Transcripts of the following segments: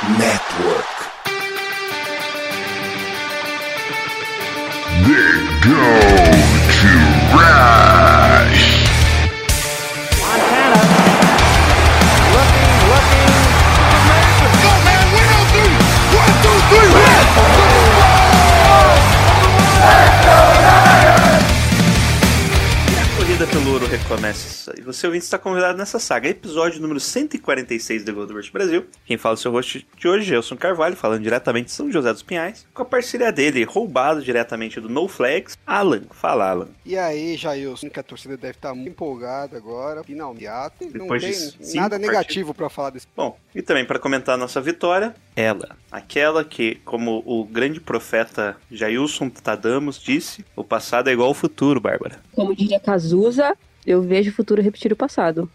Network. They go ouro recomeça. E você ouvinte está convidado nessa saga. Episódio número 146 do Gold Rush Brasil. Quem fala é o seu host de hoje, Gelson Carvalho, falando diretamente de São José dos Pinhais. Com a parceria dele, roubado diretamente do No Flags, Alan. Fala, Alan. E aí, Jailson, que a torcida deve estar muito empolgada agora, finalmente. Não Depois de tem nada negativo pra falar desse. Bom, e também para comentar a nossa vitória, ela. Aquela que, como o grande profeta Jailson Tadamos disse, o passado é igual ao futuro, Bárbara. Como diria Cazuza, eu vejo o futuro repetir o passado.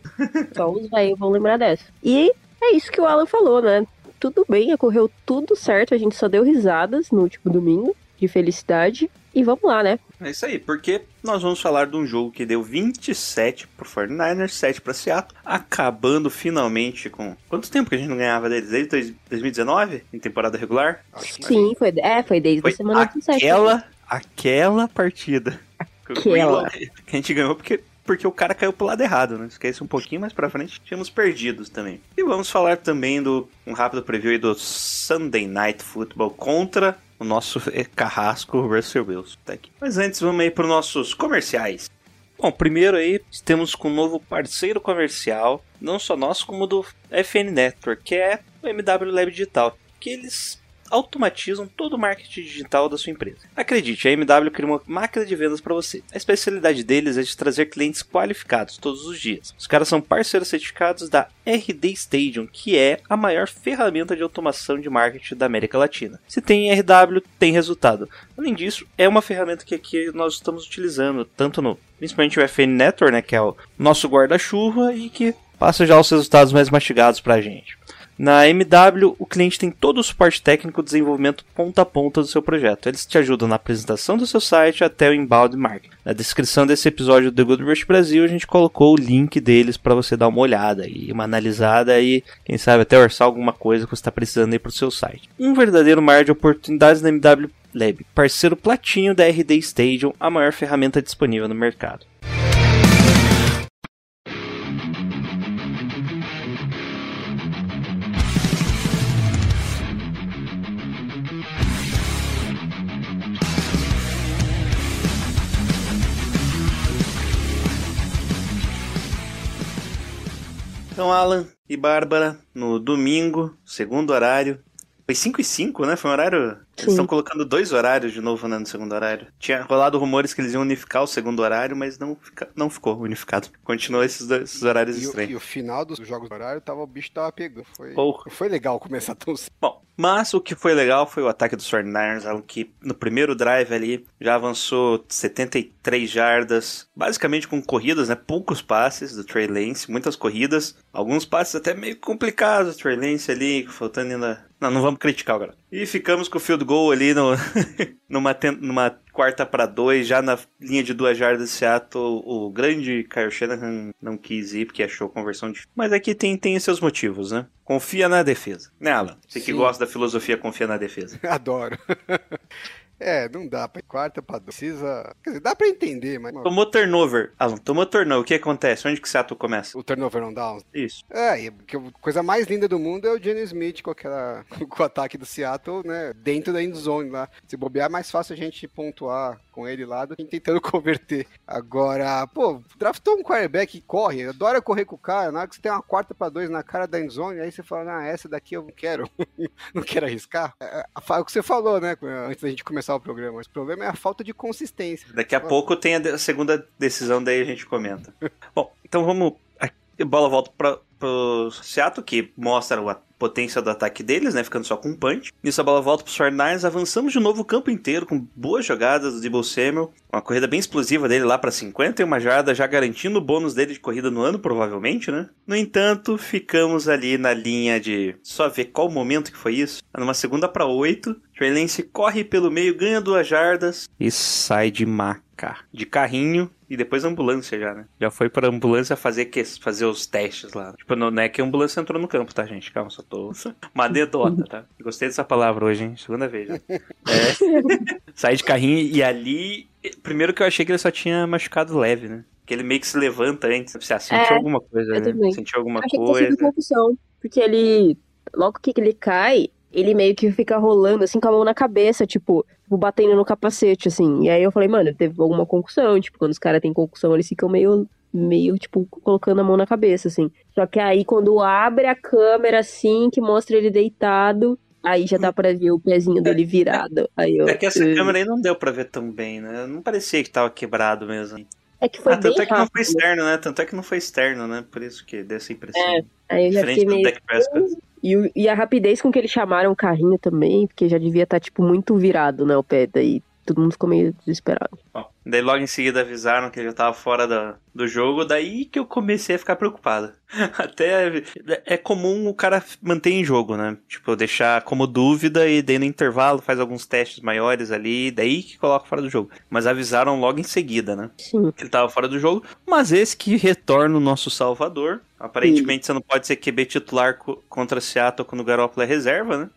Só os velhos vão lembrar dessa. E é isso que o Alan falou, né? Tudo bem, ocorreu tudo certo, a gente só deu risadas no último domingo, de felicidade. E vamos lá, né? É isso aí, porque nós vamos falar de um jogo que deu 27 pro 49ers, 7 pra Seattle, acabando finalmente com... Quanto tempo que a gente não ganhava deles? Desde dois- 2019? Em temporada regular? Que Sim, foi, é, foi desde Foi a semana 17. aquela, aquela partida. Aquela. Que a gente ganhou porque, porque o cara caiu pro lado errado, né? Esquece um pouquinho mais pra frente, tínhamos perdidos também. E vamos falar também do um rápido preview aí do Sunday Night Football contra o nosso eh, carrasco Russell Wilson. Tá aqui. Mas antes, vamos aí para nossos comerciais. Bom, primeiro aí temos com um novo parceiro comercial, não só nosso, como do FN Network, que é o MW Lab Digital, que eles automatizam todo o marketing digital da sua empresa. Acredite, a MW cria uma máquina de vendas para você. A especialidade deles é de trazer clientes qualificados todos os dias. Os caras são parceiros certificados da RD Stadium, que é a maior ferramenta de automação de marketing da América Latina. Se tem RW, tem resultado. Além disso, é uma ferramenta que aqui nós estamos utilizando, tanto no principalmente o FN Network, né, que é o nosso guarda-chuva e que passa já os resultados mais mastigados para a gente. Na MW, o cliente tem todo o suporte técnico e desenvolvimento ponta a ponta do seu projeto. Eles te ajudam na apresentação do seu site até o inbound marketing. Na descrição desse episódio do The Good Rush Brasil, a gente colocou o link deles para você dar uma olhada e uma analisada e, quem sabe, até orçar alguma coisa que você está precisando aí para o seu site. Um verdadeiro mar de oportunidades na MW Lab, parceiro platinho da RD Stadium, a maior ferramenta disponível no mercado. Então, Alan e Bárbara, no domingo, segundo horário. Foi 5 e 5, né? Foi um horário. Eles Sim. estão colocando dois horários de novo né, no segundo horário. Tinha rolado rumores que eles iam unificar o segundo horário, mas não, fica- não ficou unificado. Continuou esses, dois- esses horários E, o- e estranhos. o final dos jogos do horário, tava, o bicho tava pegando. Foi, não foi legal começar tão cedo. Bom, mas o que foi legal foi o ataque dos 49ers, Alan, que no primeiro drive ali já avançou 73 jardas, basicamente com corridas, né? Poucos passes do Trey Lance, muitas corridas, alguns passes até meio complicados, Trey Lance ali, faltando ainda... Não, não vamos criticar o. E ficamos com o field goal ali no, numa, numa quarta para dois, já na linha de duas jardas de Seattle, o grande Kyle Shanahan não quis ir porque achou conversão difícil. Mas aqui tem, tem seus motivos, né? Confia na defesa. Né, Alan? Você que Sim. gosta da filosofia, confia na defesa. Adoro. É, não dá pra quarta pra dois. Precisa. Quer dizer, dá pra entender, mas. Tomou turnover. Alan, tomou turnover. O que acontece? Onde que Seattle começa? O turnover não dá. Isso. É, a coisa mais linda do mundo é o Jenny Smith com, aquela, com o ataque do Seattle, né? Dentro da end zone lá. Se bobear, é mais fácil a gente pontuar com ele lá do que tentando converter. Agora, pô, draftou um quarterback que corre, adora correr com o cara. Na hora que você tem uma quarta pra dois na cara da end zone, aí você fala, ah, essa daqui eu não quero. não quero arriscar. É, é, é o que você falou, né? Antes da gente começar o programa. O problema é a falta de consistência. Daqui a pouco tem a segunda decisão, daí a gente comenta. Bom, então vamos. A bola volta para pro Seattle, que mostra a potência do ataque deles, né? Ficando só com um punch. Nisso a bola volta pros 49ers. Avançamos de novo o campo inteiro com boas jogadas do Debo Samuel. Uma corrida bem explosiva dele lá para 51 jardas, já garantindo o bônus dele de corrida no ano, provavelmente, né? No entanto, ficamos ali na linha de só ver qual momento que foi isso. Numa segunda para 8, Trey Lance corre pelo meio, ganha duas jardas e sai de maca. De carrinho e depois ambulância já, né? Já foi pra ambulância fazer, que, fazer os testes lá. Tipo, não é que a ambulância entrou no campo, tá, gente? Calma, só tô... Uma anedota, tá? Gostei dessa palavra hoje, hein? Segunda vez já. É. sai de carrinho e ali... Primeiro que eu achei que ele só tinha machucado leve, né? Que ele meio que se levanta antes. Você sentiu É, alguma coisa, eu né? Sentiu alguma Achei que tinha coisa. concussão. Porque ele. Logo que ele cai, ele meio que fica rolando assim com a mão na cabeça, tipo, tipo, batendo no capacete, assim. E aí eu falei, mano, teve alguma concussão. Tipo, quando os caras têm concussão, eles ficam meio. Meio, tipo, colocando a mão na cabeça, assim. Só que aí, quando abre a câmera, assim, que mostra ele deitado, aí já dá pra ver o pezinho dele virado. Aí eu, É que essa câmera aí não deu pra ver tão bem, né? Não parecia que tava quebrado mesmo. É que foi ah, bem tanto é que não rápido. foi externo, né? Tanto é que não foi externo, né? Por isso que deu essa impressão. É, Aí eu já Diferente fiquei do meio. Prescott. E, e a rapidez com que eles chamaram o carrinho também, porque já devia estar, tipo, muito virado, né, o pé. Daí todo mundo ficou meio desesperado. Bom, daí logo em seguida avisaram que ele já tava fora da, do jogo, daí que eu comecei a ficar preocupado. Até é comum o cara manter em jogo, né? Tipo, deixar como dúvida e daí no intervalo faz alguns testes maiores ali, daí que coloca fora do jogo. Mas avisaram logo em seguida, né? Sim. que ele tava fora do jogo, mas esse que retorna o nosso salvador. Aparentemente você não pode ser QB titular co- contra Seattle quando o Garoppolo é reserva, né?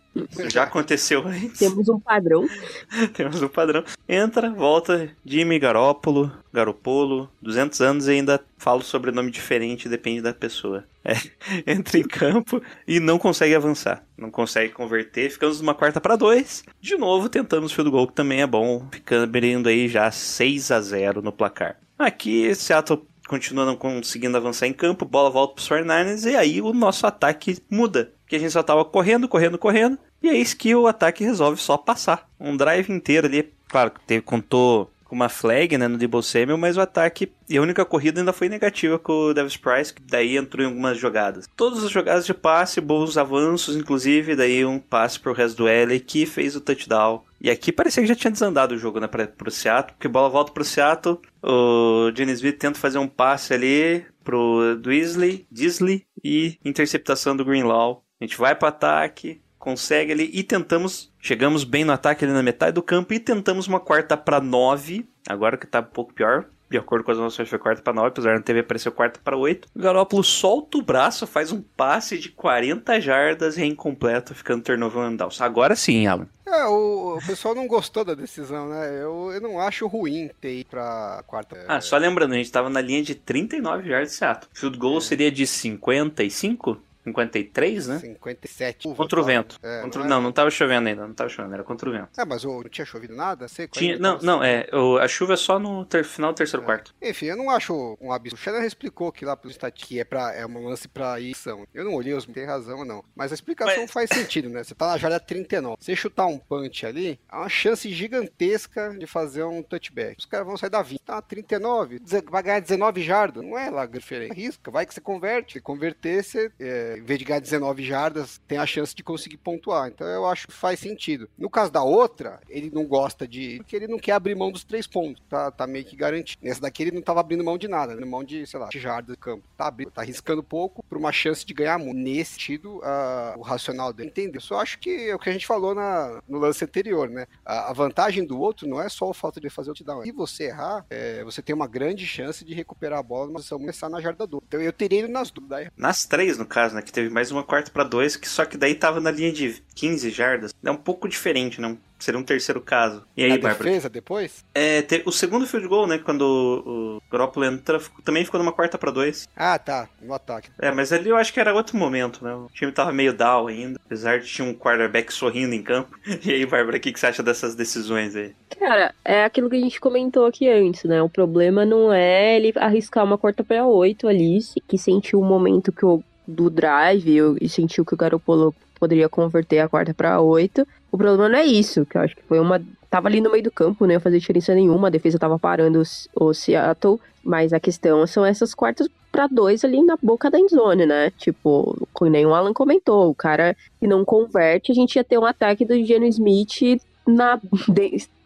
Já aconteceu antes. Temos um padrão. Temos um padrão. Entra, volta, Jimmy Garoppolo, Garopolo, 200 anos e ainda fala o sobrenome diferente, depende da pessoa. É, entra em campo e não consegue avançar, não consegue converter. Ficamos numa quarta para dois. De novo, tentamos field goal, que também é bom, ficando abrindo aí já 6 a 0 no placar. Aqui, Seattle continua não conseguindo avançar em campo, bola volta para os 49ers e aí o nosso ataque muda. Que a gente só tava correndo, correndo, correndo. E é isso que o ataque resolve só passar. Um drive inteiro ali. Claro que contou com uma flag né, no Debo Samuel, mas o ataque e a única corrida ainda foi negativa com o Davis Price, que daí entrou em algumas jogadas. Todas as jogadas de passe, bons avanços, inclusive, daí um passe pro resto do L que fez o touchdown. E aqui parecia que já tinha desandado o jogo né, pra, pro Seattle, porque a bola volta pro Seattle, o James Smith tenta fazer um passe ali pro Disley, Disley e interceptação do Greenlaw. A gente vai para ataque, consegue ali e tentamos, chegamos bem no ataque ali na metade do campo e tentamos uma quarta para nove, agora que tá um pouco pior. De acordo com as nossas foi quarta para nove, apesar na TV apareceu quarta para oito. O Garópolo solta o braço, faz um passe de 40 jardas e é incompleto, ficando turnover and downs. Agora sim, Alan. É, o, o pessoal não gostou da decisão, né? Eu, eu não acho ruim ter ido pra quarta. Ah, só lembrando, a gente tava na linha de 39 jardas de Seattle. Field goal seria de 55? 53, né? 57. Contra o vento. É, Contra- não é? Não, não tava chovendo ainda, não tava chovendo, era contra o vento. É, mas o- não tinha chovido nada? Seco Tinha, ainda, não, então, não, é, o- a chuva é só no ter- final do terceiro quarto. Enfim, eu não acho um absurdo. O Shannon explicou que lá pro estatístico que é, pra, é um lance pra ição. Eu não olhei, os tem razão ou não. Mas a explicação Mas- faz sentido, né? Você tá na jarda 39. Você chutar um punch ali, há uma chance gigantesca de fazer um touchback. Os caras vão sair da 20. Tá 39. deze- Vai ganhar 19 jardas. Não é lá diferente. Risca, vai que você converte. Se converter, você, é, em vez de ganhar 19 jardas, tem a chance de conseguir pontuar. Então eu acho que faz sentido. No caso da outra, ele não gosta de. Porque ele não quer abrir mão dos três pontos. Tá, tá meio que garantido. Nessa daqui ele não tava abrindo mão de nada, mão de, sei lá, de jardas do campo. Tá, abrindo, tá arriscando pouco por uma chance de ganhar muito. Nesse sentido, ah, o racional dele. Entendeu? Eu só acho que é o que a gente falou na, no lance anterior, né? A, a vantagem do outro não é só o fato de fazer o touchdown. Se você errar, é, você tem uma grande chance de recuperar a bola numa posição começar na jarda do. Então eu teria ele nas duas. Nas três, no caso, né? Que teve mais uma quarta pra dois, que só que daí tava na linha de 15 jardas. É um pouco diferente, né? Seria um terceiro caso. E aí, Bárbara? defesa depois? É, te- o segundo field goal, né? Quando o, o Garoppolo entra, também ficou numa quarta pra dois. Ah, tá. No ataque. É, mas ali eu acho que era outro momento, né? O time tava meio down ainda, apesar de tinha um quarterback sorrindo em campo. E aí, Bárbara, o que, que você acha dessas decisões aí? Cara, é aquilo que a gente comentou aqui antes, né? O problema não é ele arriscar uma quarta para oito ali, que sentiu o momento que o, do drive e sentiu que o Garoppolo poderia converter a quarta para oito. O problema não é isso, que eu acho que foi uma. Tava ali no meio do campo, não ia fazer diferença nenhuma, a defesa tava parando o Seattle, mas a questão são essas quartas para dois ali na boca da endzone, né? Tipo, como nem o Alan comentou, o cara que não converte, a gente ia ter um ataque do Geno Smith na,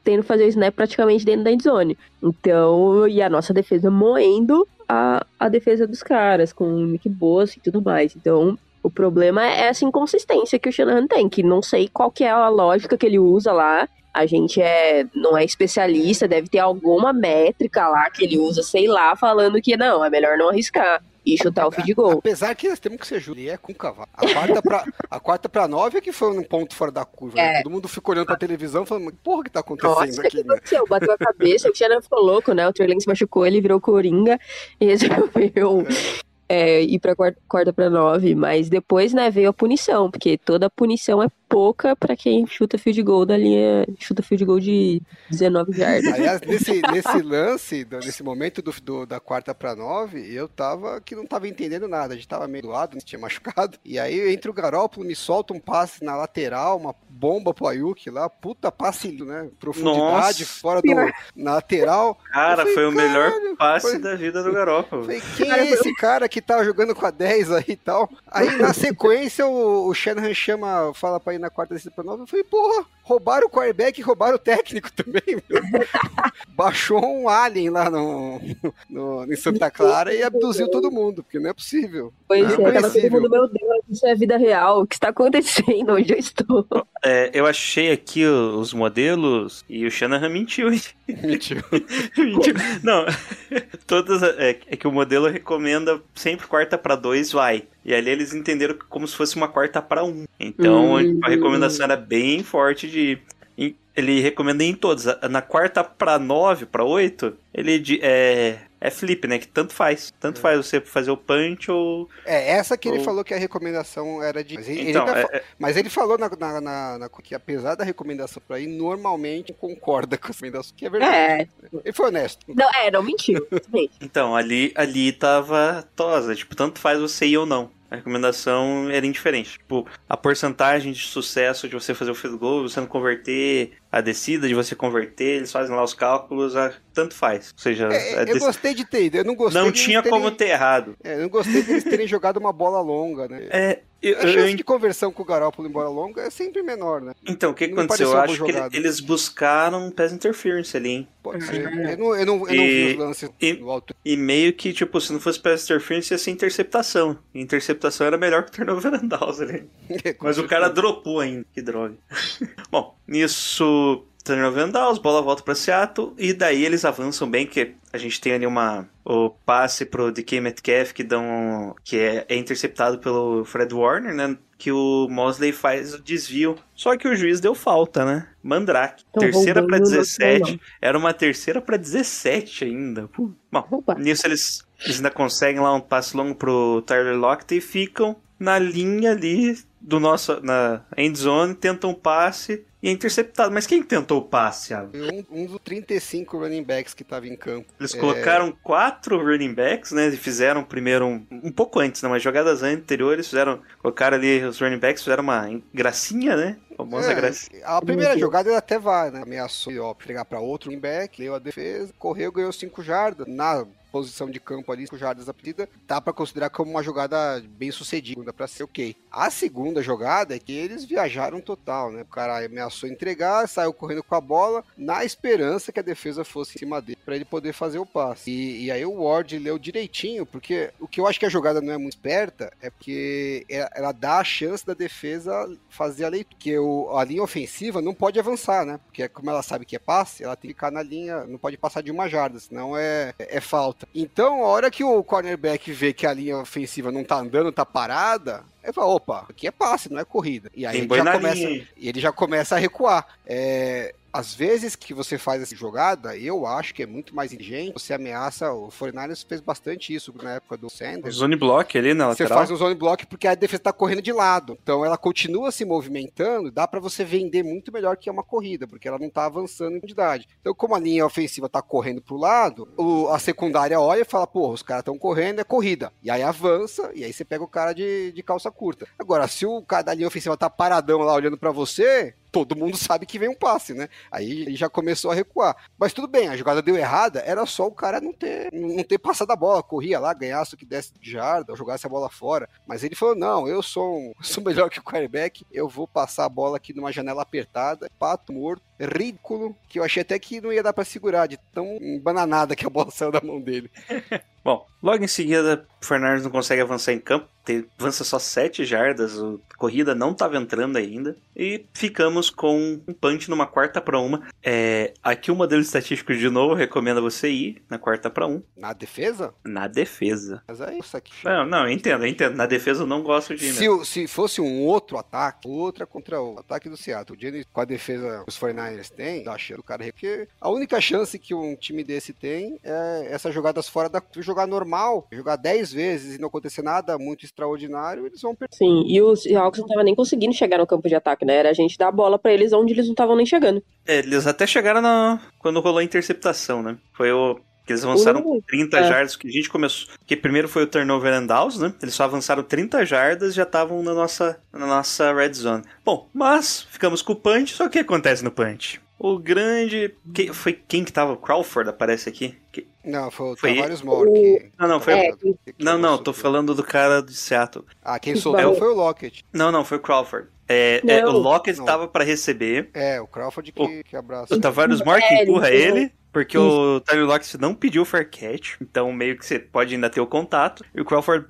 tendo fazer o snap praticamente dentro da endzone. Então, e a nossa defesa moendo a, a defesa dos caras, com o Nick Bosa e tudo mais. Então, O problema é essa inconsistência que o Shanahan tem, que não sei qual que é a lógica que ele usa lá. A gente é, não é especialista, deve ter alguma métrica lá que ele usa, sei lá, falando que não, é melhor não arriscar e chutar o feed goal. Apesar que nós temos que ser justo, ele é com cavalo. A quarta pra, a quarta pra nove é que foi um ponto fora da curva. né? É. Todo mundo ficou olhando pra televisão falando, "Mas porra, o que tá Nossa, acontecendo o que aqui, né? aconteceu? Bateu a cabeça, o Shannon ficou louco, né? O Trey Lance machucou, ele virou coringa e resolveu é, ir pra quarta, quarta pra nove. Mas depois, né, veio a punição, porque toda punição é pouca pra quem chuta field goal da linha, chuta field goal de 19 jardas. Aliás, nesse, nesse lance, nesse momento do, do- da quarta pra nove, eu tava que não tava entendendo nada. A gente tava meio doado, tinha machucado. E aí entra o Garópolo, me solta um passe na lateral, uma bomba pro Ayuk lá, puta passe, né? Profundidade, Nossa. fora do. Na lateral. Cara, falei, foi o melhor "Caralho, passe foi- da vida do Garoppolo. Falei, quem é esse cara que tá jogando com a 10 aí e tal? Aí na sequência o, o Shanahan chama, fala pra ir na quarta descida pra nova. Eu falei, porra, roubaram o quarterback e roubaram o técnico também, meu. Baixou um alien lá no, no- em Santa Clara e abduziu todo mundo, porque não é possível. Pois Não é, tava todo mundo, meu Deus, isso é vida real, o que está acontecendo, onde eu estou? É, eu achei aqui os modelos e o Shanahan mentiu. hein? Mentiu. mentiu. Não, todas. É, é que o modelo recomenda sempre quarta pra dois, vai. E ali eles entenderam como se fosse uma quarta pra um. Então Hum. a recomendação era bem forte de. Ele recomenda em todos. A- Na quarta pra nove, pra oito, ele é, é flip, né? Que tanto faz. Tanto faz você fazer o punch ou. É, essa que ele Ou- falou que a recomendação era de. Mas ele, Então, ele ainda é- é- mas ele falou na, na- na- na- que apesar da recomendação pra ir, normalmente concorda com a recomendação, que é verdade. É, Ele foi honesto. não, é, não mentiu. Então, ali, ali tava tosa. Tipo, tanto faz você ir ou não. A recomendação era indiferente. Tipo, a porcentagem de sucesso de você fazer o field goal, você não converter, a descida de você converter, eles fazem lá os cálculos, a- tanto faz. Ou seja, É, eu gostei de ter ido, eu não gostei não de tinha terem- como ter errado. É, eu não gostei deles terem jogado uma bola longa, né? É, eu- A chance eu- de conversão com o Garoppolo em bola longa é sempre menor, né? então, o que aconteceu? Eu acho que eles buscaram um pass interference ali, hein? Pode ser. Eu não, eu não, eu não E- vi os lances e- do alto. E meio que, tipo, se não fosse pass interference, ia ser interceptação. E interceptação era melhor que o turnover and ali. Mas o cara dropou ainda, que droga. Bom, nisso, turnover and downs, bola volta pra Seattle, e daí eles avançam bem, que a gente tem ali uma... O passe pro DK Metcalf, que, dão, que é, é interceptado pelo Fred Warner, né? Que o Mosley faz o desvio. Só que o juiz deu falta, né? Mandrake. Tão terceira não, 17. não. Era uma terceira pra 17 ainda. Pô. Bom, Opa. nisso eles, eles ainda conseguem lá um passe longo pro Tyler Lockett e ficam na linha ali do nosso na end zone, tentam um passe e é interceptado. Mas quem tentou o passe, Thiago? Um, um dos 35 running backs que tava em campo. Eles É, colocaram quatro running backs, né? E fizeram primeiro um, um pouco antes, né? Mas jogadas anteriores, fizeram. Colocaram ali os running backs, fizeram uma gracinha, né? Famosa É, gracinha. a primeira jogada ele até vai, né? Ameaçou ó, pegar pra outro running back, leu a defesa, correu, ganhou 5 jardas. Na posição de campo ali, 5 jardas da partida, dá pra considerar como uma jogada bem sucedida, pra ser ok. A segunda jogada é que eles viajaram total, né? O cara ameaçou entregar, saiu correndo com a bola, na esperança que a defesa fosse em cima dele, pra ele poder fazer o passe. E, e aí o Ward leu direitinho, porque o que eu acho que a jogada não é muito esperta é porque ela, ela dá a chance da defesa fazer a leitura. Porque o, a linha ofensiva não pode avançar, né? Porque como ela sabe que é passe, ela tem que ficar na linha, não pode passar de uma jarda, senão é, é falta. Então, a hora que o cornerback vê que a linha ofensiva não tá andando, tá parada, ele fala, opa, aqui é passe, não é corrida. E aí Tem ele já começa, linha ele já começa a recuar. É, às vezes que você faz essa jogada, eu acho que é muito mais inteligente. Você ameaça, o 49ers fez bastante isso na época do Sanders. Zone block ali na Você lateral. faz um zone block porque a defesa tá correndo de lado. Então ela continua se movimentando, dá pra você vender muito melhor que é uma corrida, porque ela não tá avançando em quantidade. Então, como a linha ofensiva tá correndo pro lado, o- a secundária olha e fala, pô, os caras estão correndo, é corrida. E aí avança, e aí você pega o cara de, de calça curta. Agora, se o cara da linha ofensiva tá paradão lá olhando pra você, todo mundo sabe que vem um passe, né? Aí ele já começou a recuar. Mas tudo bem, a jogada deu errada, era só o cara não ter, não ter passado a bola, corria lá, ganhasse o que desse de jarda, jogasse a bola fora. Mas ele falou: não, eu sou, um, sou melhor que o quarterback, eu vou passar a bola aqui numa janela apertada, pato morto, ridículo, que eu achei até que não ia dar pra segurar, de tão bananada que a bola saiu da mão dele. Bom, logo em seguida, o Fernandes não consegue avançar em campo, avança só 7 jardas, a corrida não estava entrando ainda, e ficamos com um punch numa quarta para uma. É, aqui o modelo estatístico de novo recomenda você ir na quarta para um, Na defesa? na defesa. Mas aí, isso aqui. Não, não, eu entendo, eu entendo. Na defesa eu não gosto de ir. Se, o- se fosse um outro ataque, outra contra o ataque do Seattle, o Jennings, com a defesa que os 49ers têm, dá chance do cara. Porque a única chance que um time desse tem é essas jogadas fora da. Se jogar normal, jogar 10 vezes e não acontecer nada muito extraordinário, eles vão perder. Sim, e os Seahawks não tava nem conseguindo chegar no campo de ataque, né? Era a gente dar a bola pra eles onde eles não estavam nem chegando. É, eles até chegaram na... quando rolou a interceptação, né? Foi o. que Eles avançaram número- 30 é. jardas, que a gente começou. Que primeiro foi o turnover and downs, né? Eles só avançaram 30 jardas e já estavam na nossa, na nossa red zone. Bom, mas ficamos com o punch, só que o que acontece no punch? O grande. que- foi quem que tava? O Crawford aparece aqui? Que- Não, foi o Foi Tavares Moore. Que... Não, não, foi. É, que- Não, não, tô falando do cara de Seattle. Ah, quem soltou barulhos. foi o Lockett. Não, não, foi o Crawford. É, é, o. Lockett Não. tava pra receber. É, o Crawford que, que abraça. O Tavares Moore que É, ele empurra ele, porque o Tyler Lockett não pediu fair catch, então meio que você pode ainda ter o contato. E o Crawford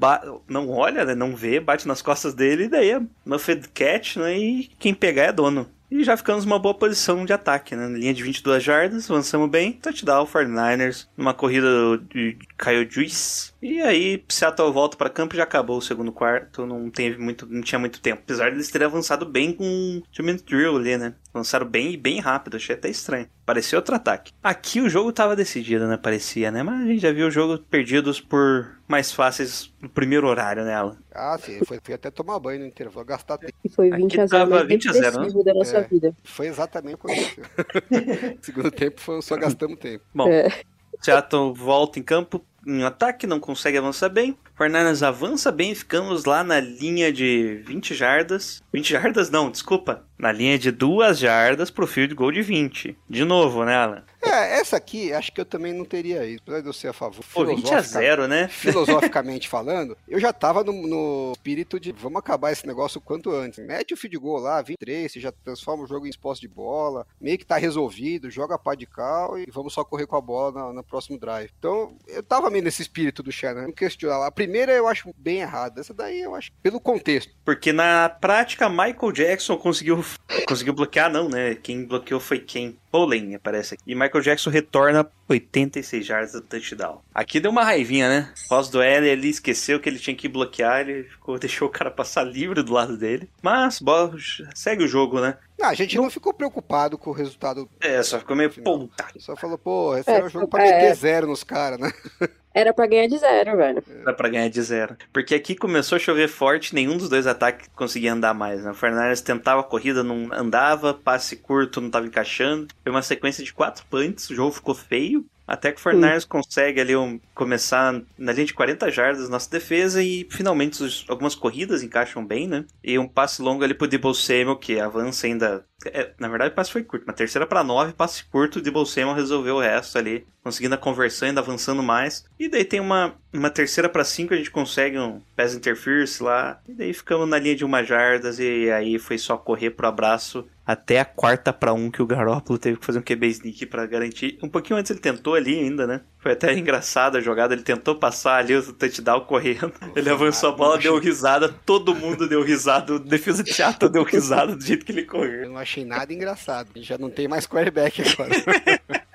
não olha, né, não vê, bate nas costas dele, e daí é muffed catch, né, e quem pegar é dono. E já ficamos numa boa posição de ataque, né? Linha de 22 jardas, avançamos bem. Touchdown, 49ers, numa corrida de Kyle Juice. E aí, Seattle volta para campo e já acabou o segundo quarto. Não teve muito, não tinha muito tempo. Apesar de eles terem avançado bem com o minute drill ali, né? Avançaram bem e bem rápido. Achei até estranho. Parecia outro ataque. Aqui o jogo tava decidido, né? Parecia, né? Mas a gente já viu o jogo perdidos por mais fáceis no primeiro horário, né, Alan? Ah, sim, foi, fui até tomar banho no intervalo, gastar tempo. E foi Aqui 20 a 0 tava mais 20 a 0, depressivo da nossa É. vida. Foi exatamente o que aconteceu. Segundo tempo, foi, só gastamos tempo. Bom, É. Seattle volta em campo em ataque, não consegue avançar bem. Fernandes avança bem, ficamos lá na linha de 20 jardas. 20 jardas não, desculpa. Na linha de 2 jardas pro field goal de 20. De novo, né, Alan? É, essa aqui, acho que eu também não teria isso. Apesar de eu ser a favor. Pô, 20 a filosofica- 0, né? Filosoficamente falando, eu já tava no, no espírito de vamos acabar esse negócio o quanto antes. Mete o feed goal lá, 23, você já transforma o jogo em posse de bola, meio que tá resolvido, joga a pá de cal e vamos só correr com a bola no próximo drive. Então, eu tava meio nesse espírito do Shannon, não questionar. A primeira eu acho bem errada, essa daí eu acho pelo contexto. Porque na prática, Michael Jackson conseguiu. Conseguiu bloquear, não, né? Quem bloqueou foi quem? Bowling aparece aqui. E Michael Jackson retorna 86 jardas do touchdown. Aqui deu uma raivinha, né? Pós do L, ele esqueceu que ele tinha que bloquear, ele ficou, deixou o cara passar livre do lado dele. Mas, bola, segue o jogo, né? Não, a gente não ficou preocupado com o resultado. É, só ficou meio ponta. Só falou, pô, esse É, era o jogo pra é. meter zero nos caras, né? Era pra ganhar de zero, velho. Dá pra ganhar de zero. Porque aqui começou a chover forte, nenhum dos dois ataques conseguia andar mais. Né? O Fernandes tentava a corrida, não andava, passe curto não tava encaixando. Foi uma sequência de quatro punts, o jogo ficou feio. Até que o Fernandes consegue ali um- começar na linha de 40 jardas nossa defesa e finalmente os- algumas corridas encaixam bem, né? E um passe longo ali pro Debo Samuel, que avança ainda. É, na verdade, o passe foi curto, uma terceira para nove, passe curto, Debo Samuel resolveu o resto ali, conseguindo a conversão, ainda avançando mais. E daí tem uma, uma terceira para cinco, a gente consegue um pass interference lá, e daí ficamos na linha de uma jardas, e aí foi só correr pro abraço até a quarta para um que o Garoppolo teve que fazer um QB sneak para garantir. Um pouquinho antes ele tentou ali ainda, né? Foi até engraçado a jogada, ele tentou passar ali o touchdown correndo. Ele avançou a bola, deu risada, todo mundo deu risada, o defesa de Seattle deu risada do jeito que ele correu. Eu não achei nada engraçado. Já não tem mais quarterback agora.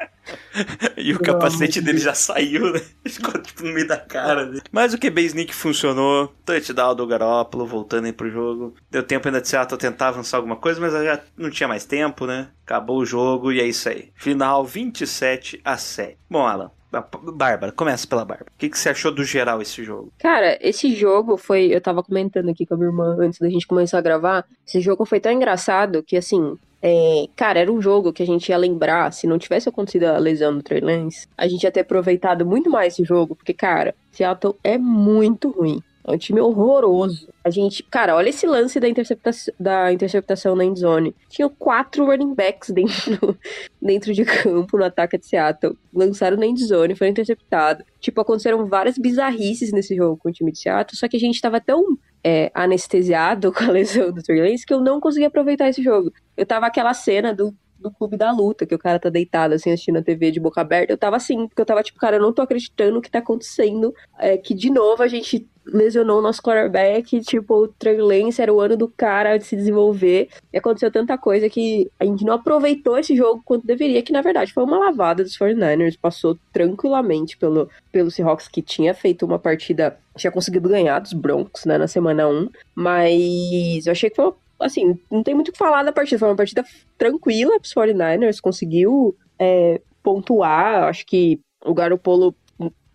E o capacete dele já saiu, né? Ficou tipo no meio da cara dele. Mas o QB sneak funcionou. Touchdown do Garoppolo, voltando aí pro jogo. Deu tempo ainda de Seattle tentar avançar alguma coisa, mas já não tinha mais tempo, né? Acabou o jogo e é isso aí. Final 27 a 7. Bom, Alan. Bárbara, começa pela Bárbara. O que, que você achou do geral esse jogo? Cara, esse jogo foi. Eu tava comentando aqui com a minha irmã antes da gente começar a gravar. Esse jogo foi tão engraçado que, assim. é, cara, era um jogo que a gente ia lembrar. Se não tivesse acontecido a lesão do Trey Lance, a gente ia ter aproveitado muito mais esse jogo. Porque, cara, Seattle é muito ruim. É um time horroroso. A gente, cara, olha esse lance da interceptação, da interceptação na endzone. Tinha quatro running backs dentro, dentro de campo no ataque de Seattle. Lançaram na endzone, foi interceptado. Tipo, aconteceram várias bizarrices nesse jogo com o time de Seattle, só que a gente tava tão é, anestesiado com a lesão do Trey Lance que eu não consegui aproveitar esse jogo. Eu tava aquela cena do do Clube da Luta, que o cara tá deitado, assim, assistindo a TV de boca aberta. Eu tava assim, porque eu tava tipo, cara, eu não tô acreditando o que tá acontecendo. É que, de novo, a gente lesionou o nosso quarterback, tipo, o Trey Lance era o ano do cara de se desenvolver. E aconteceu tanta coisa que a gente não aproveitou esse jogo quanto deveria, que na verdade foi uma lavada dos 49ers. Passou tranquilamente pelo, pelo Seahawks, que tinha feito uma partida, tinha conseguido ganhar dos Broncos, né, na semana 1. Mas eu achei que foi assim, não tem muito o que falar da partida. Foi uma partida tranquila pros 49ers, conseguiu é, pontuar. Acho que o Garopolo,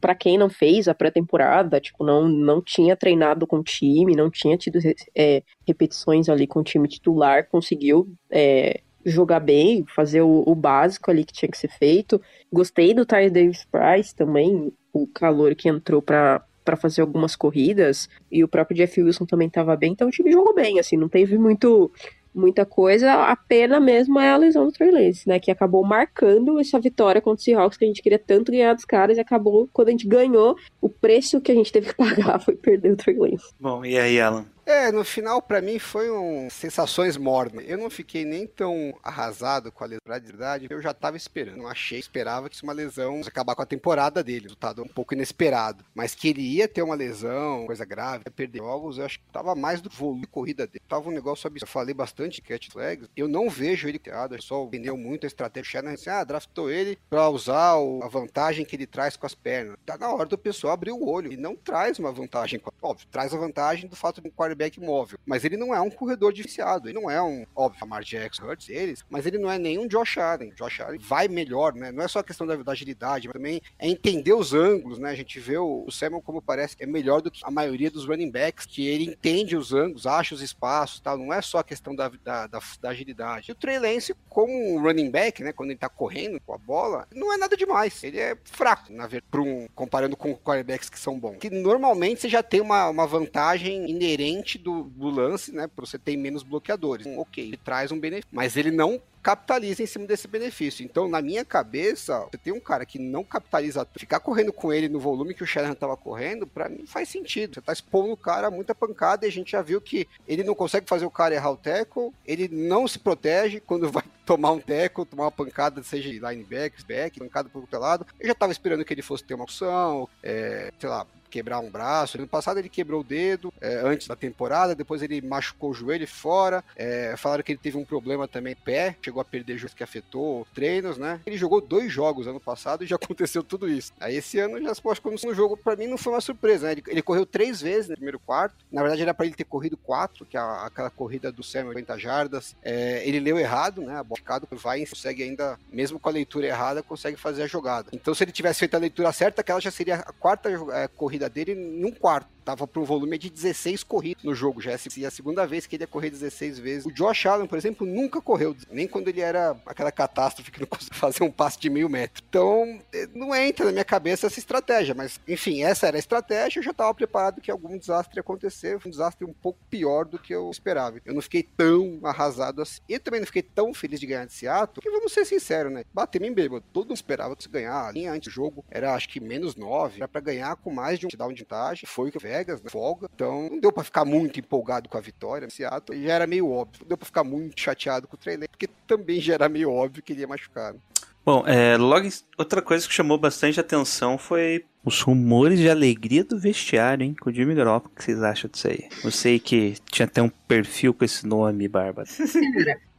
para quem não fez a pré-temporada, tipo, não, não tinha treinado com o time, não tinha tido é, repetições ali com o time titular, conseguiu. É, jogar bem, fazer o, o, básico ali que tinha que ser feito. Gostei do Ty Davis Price também, o calor que entrou para para fazer algumas corridas, e o próprio Jeff Wilson também estava bem, então o time jogou bem, assim, não teve muito muita coisa, a pena mesmo é a lesão do Trey Lance, né, que acabou marcando essa vitória contra o Seahawks, que a gente queria tanto ganhar dos caras, e acabou, quando a gente ganhou, o preço que a gente teve que pagar foi perder o Trey Lance. Bom, e aí, Alan? É, no final, para mim, foi um sensações mornas. Eu não fiquei nem tão arrasado com a lesão, de verdade. Eu já tava esperando. Não achei, esperava que isso uma lesão acabar com a temporada dele. Resultado um pouco inesperado. Mas que ele ia ter uma lesão, coisa grave, ia perder jogos, eu acho que tava mais do volume de corrida dele. Tava um negócio absurdo. Eu falei bastante de cat flags. Eu não vejo ele criado. O só vendeu muito a estratégia. O Shannon assim, ah, draftou ele pra usar o, a vantagem que ele traz com as pernas. Tá na hora do pessoal abrir o olho. E não traz uma vantagem. Óbvio, traz a vantagem do fato de quarterback quarterback móvel. Mas ele não é um corredor diferenciado. Ele não é um, óbvio, Lamar Jackson, Hurts, eles, mas ele não é nem um Josh Allen. Josh Allen vai melhor, né? Não é só a questão da, da agilidade, mas também é entender os ângulos, né? A gente vê o, o Samuel como parece que é melhor do que a maioria dos running backs, que ele entende os ângulos, acha os espaços, tal. Não é só a questão da, da, da, da agilidade. E o Trey Lance, como running back, né? Quando ele tá correndo com a bola, não é nada demais. Ele é fraco, na verdade, um, comparando com quarterbacks que são bons. Que normalmente você já tem uma, uma vantagem inerente do, do lance, né? Para você ter menos bloqueadores. Ok, ele traz um benefício, mas ele não capitaliza em cima desse benefício. Então, na minha cabeça, você tem um cara que não capitaliza, ficar correndo com ele no volume que o Shanahan estava correndo, para mim faz sentido. Você tá expondo o cara a muita pancada e a gente já viu que ele não consegue fazer o cara errar o tackle, ele não se protege quando vai tomar um tackle, tomar uma pancada, seja linebacker, back, pancada por outro lado. Eu já estava esperando que ele fosse ter uma opção, é, sei lá, quebrar um braço. No passado ele quebrou o dedo é, antes da temporada, depois ele machucou o joelho fora. É, falaram que ele teve um problema também pé, chegou a perder jogos que afetou treinos, né? Ele jogou dois jogos ano passado e já aconteceu tudo isso. Aí esse ano já se pode como no jogo, para mim não foi uma surpresa, né? Ele, ele, correu três vezes no primeiro quarto. Na verdade era para ele ter corrido quatro, que é aquela corrida do Samuel 80 jardas. É, ele leu errado, né? A bola vai consegue ainda, mesmo com a leitura errada, consegue fazer a jogada. Então se ele tivesse feito a leitura certa, aquela já seria a quarta é, corrida corrida dele num quarto. Tava para um volume de 16 corridas no jogo. Já é a segunda vez que ele ia correr 16 vezes. O Josh Allen, por exemplo, nunca correu, nem quando ele era aquela catástrofe que não conseguia fazer um passe de meio metro. Então, eh, não entra na minha cabeça essa estratégia. Mas, enfim, essa era a estratégia. Eu já estava preparado que algum desastre ia acontecer. Um desastre um pouco pior do que eu esperava. Eu não fiquei tão arrasado assim. E também não fiquei tão feliz de ganhar de Seattle. Porque vamos ser sinceros, né? Bater em bêbado. Todo mundo esperava que você ganhar. A linha antes do jogo era acho que menos 9. Era para ganhar com mais de um touchdown de vantagem. Foi o que Vegas, né? folga. Então, não deu para ficar muito empolgado com a vitória. Seattle já era meio óbvio. Não deu para ficar muito chateado com o trailer, porque também já era meio óbvio que ele ia machucar. Né? Bom, é, logo outra coisa que chamou bastante atenção foi os rumores de alegria do vestiário, hein? Com o Jimmy Garoppolo, o que vocês acham disso aí? Eu sei que tinha até um perfil com esse nome, Bárbara.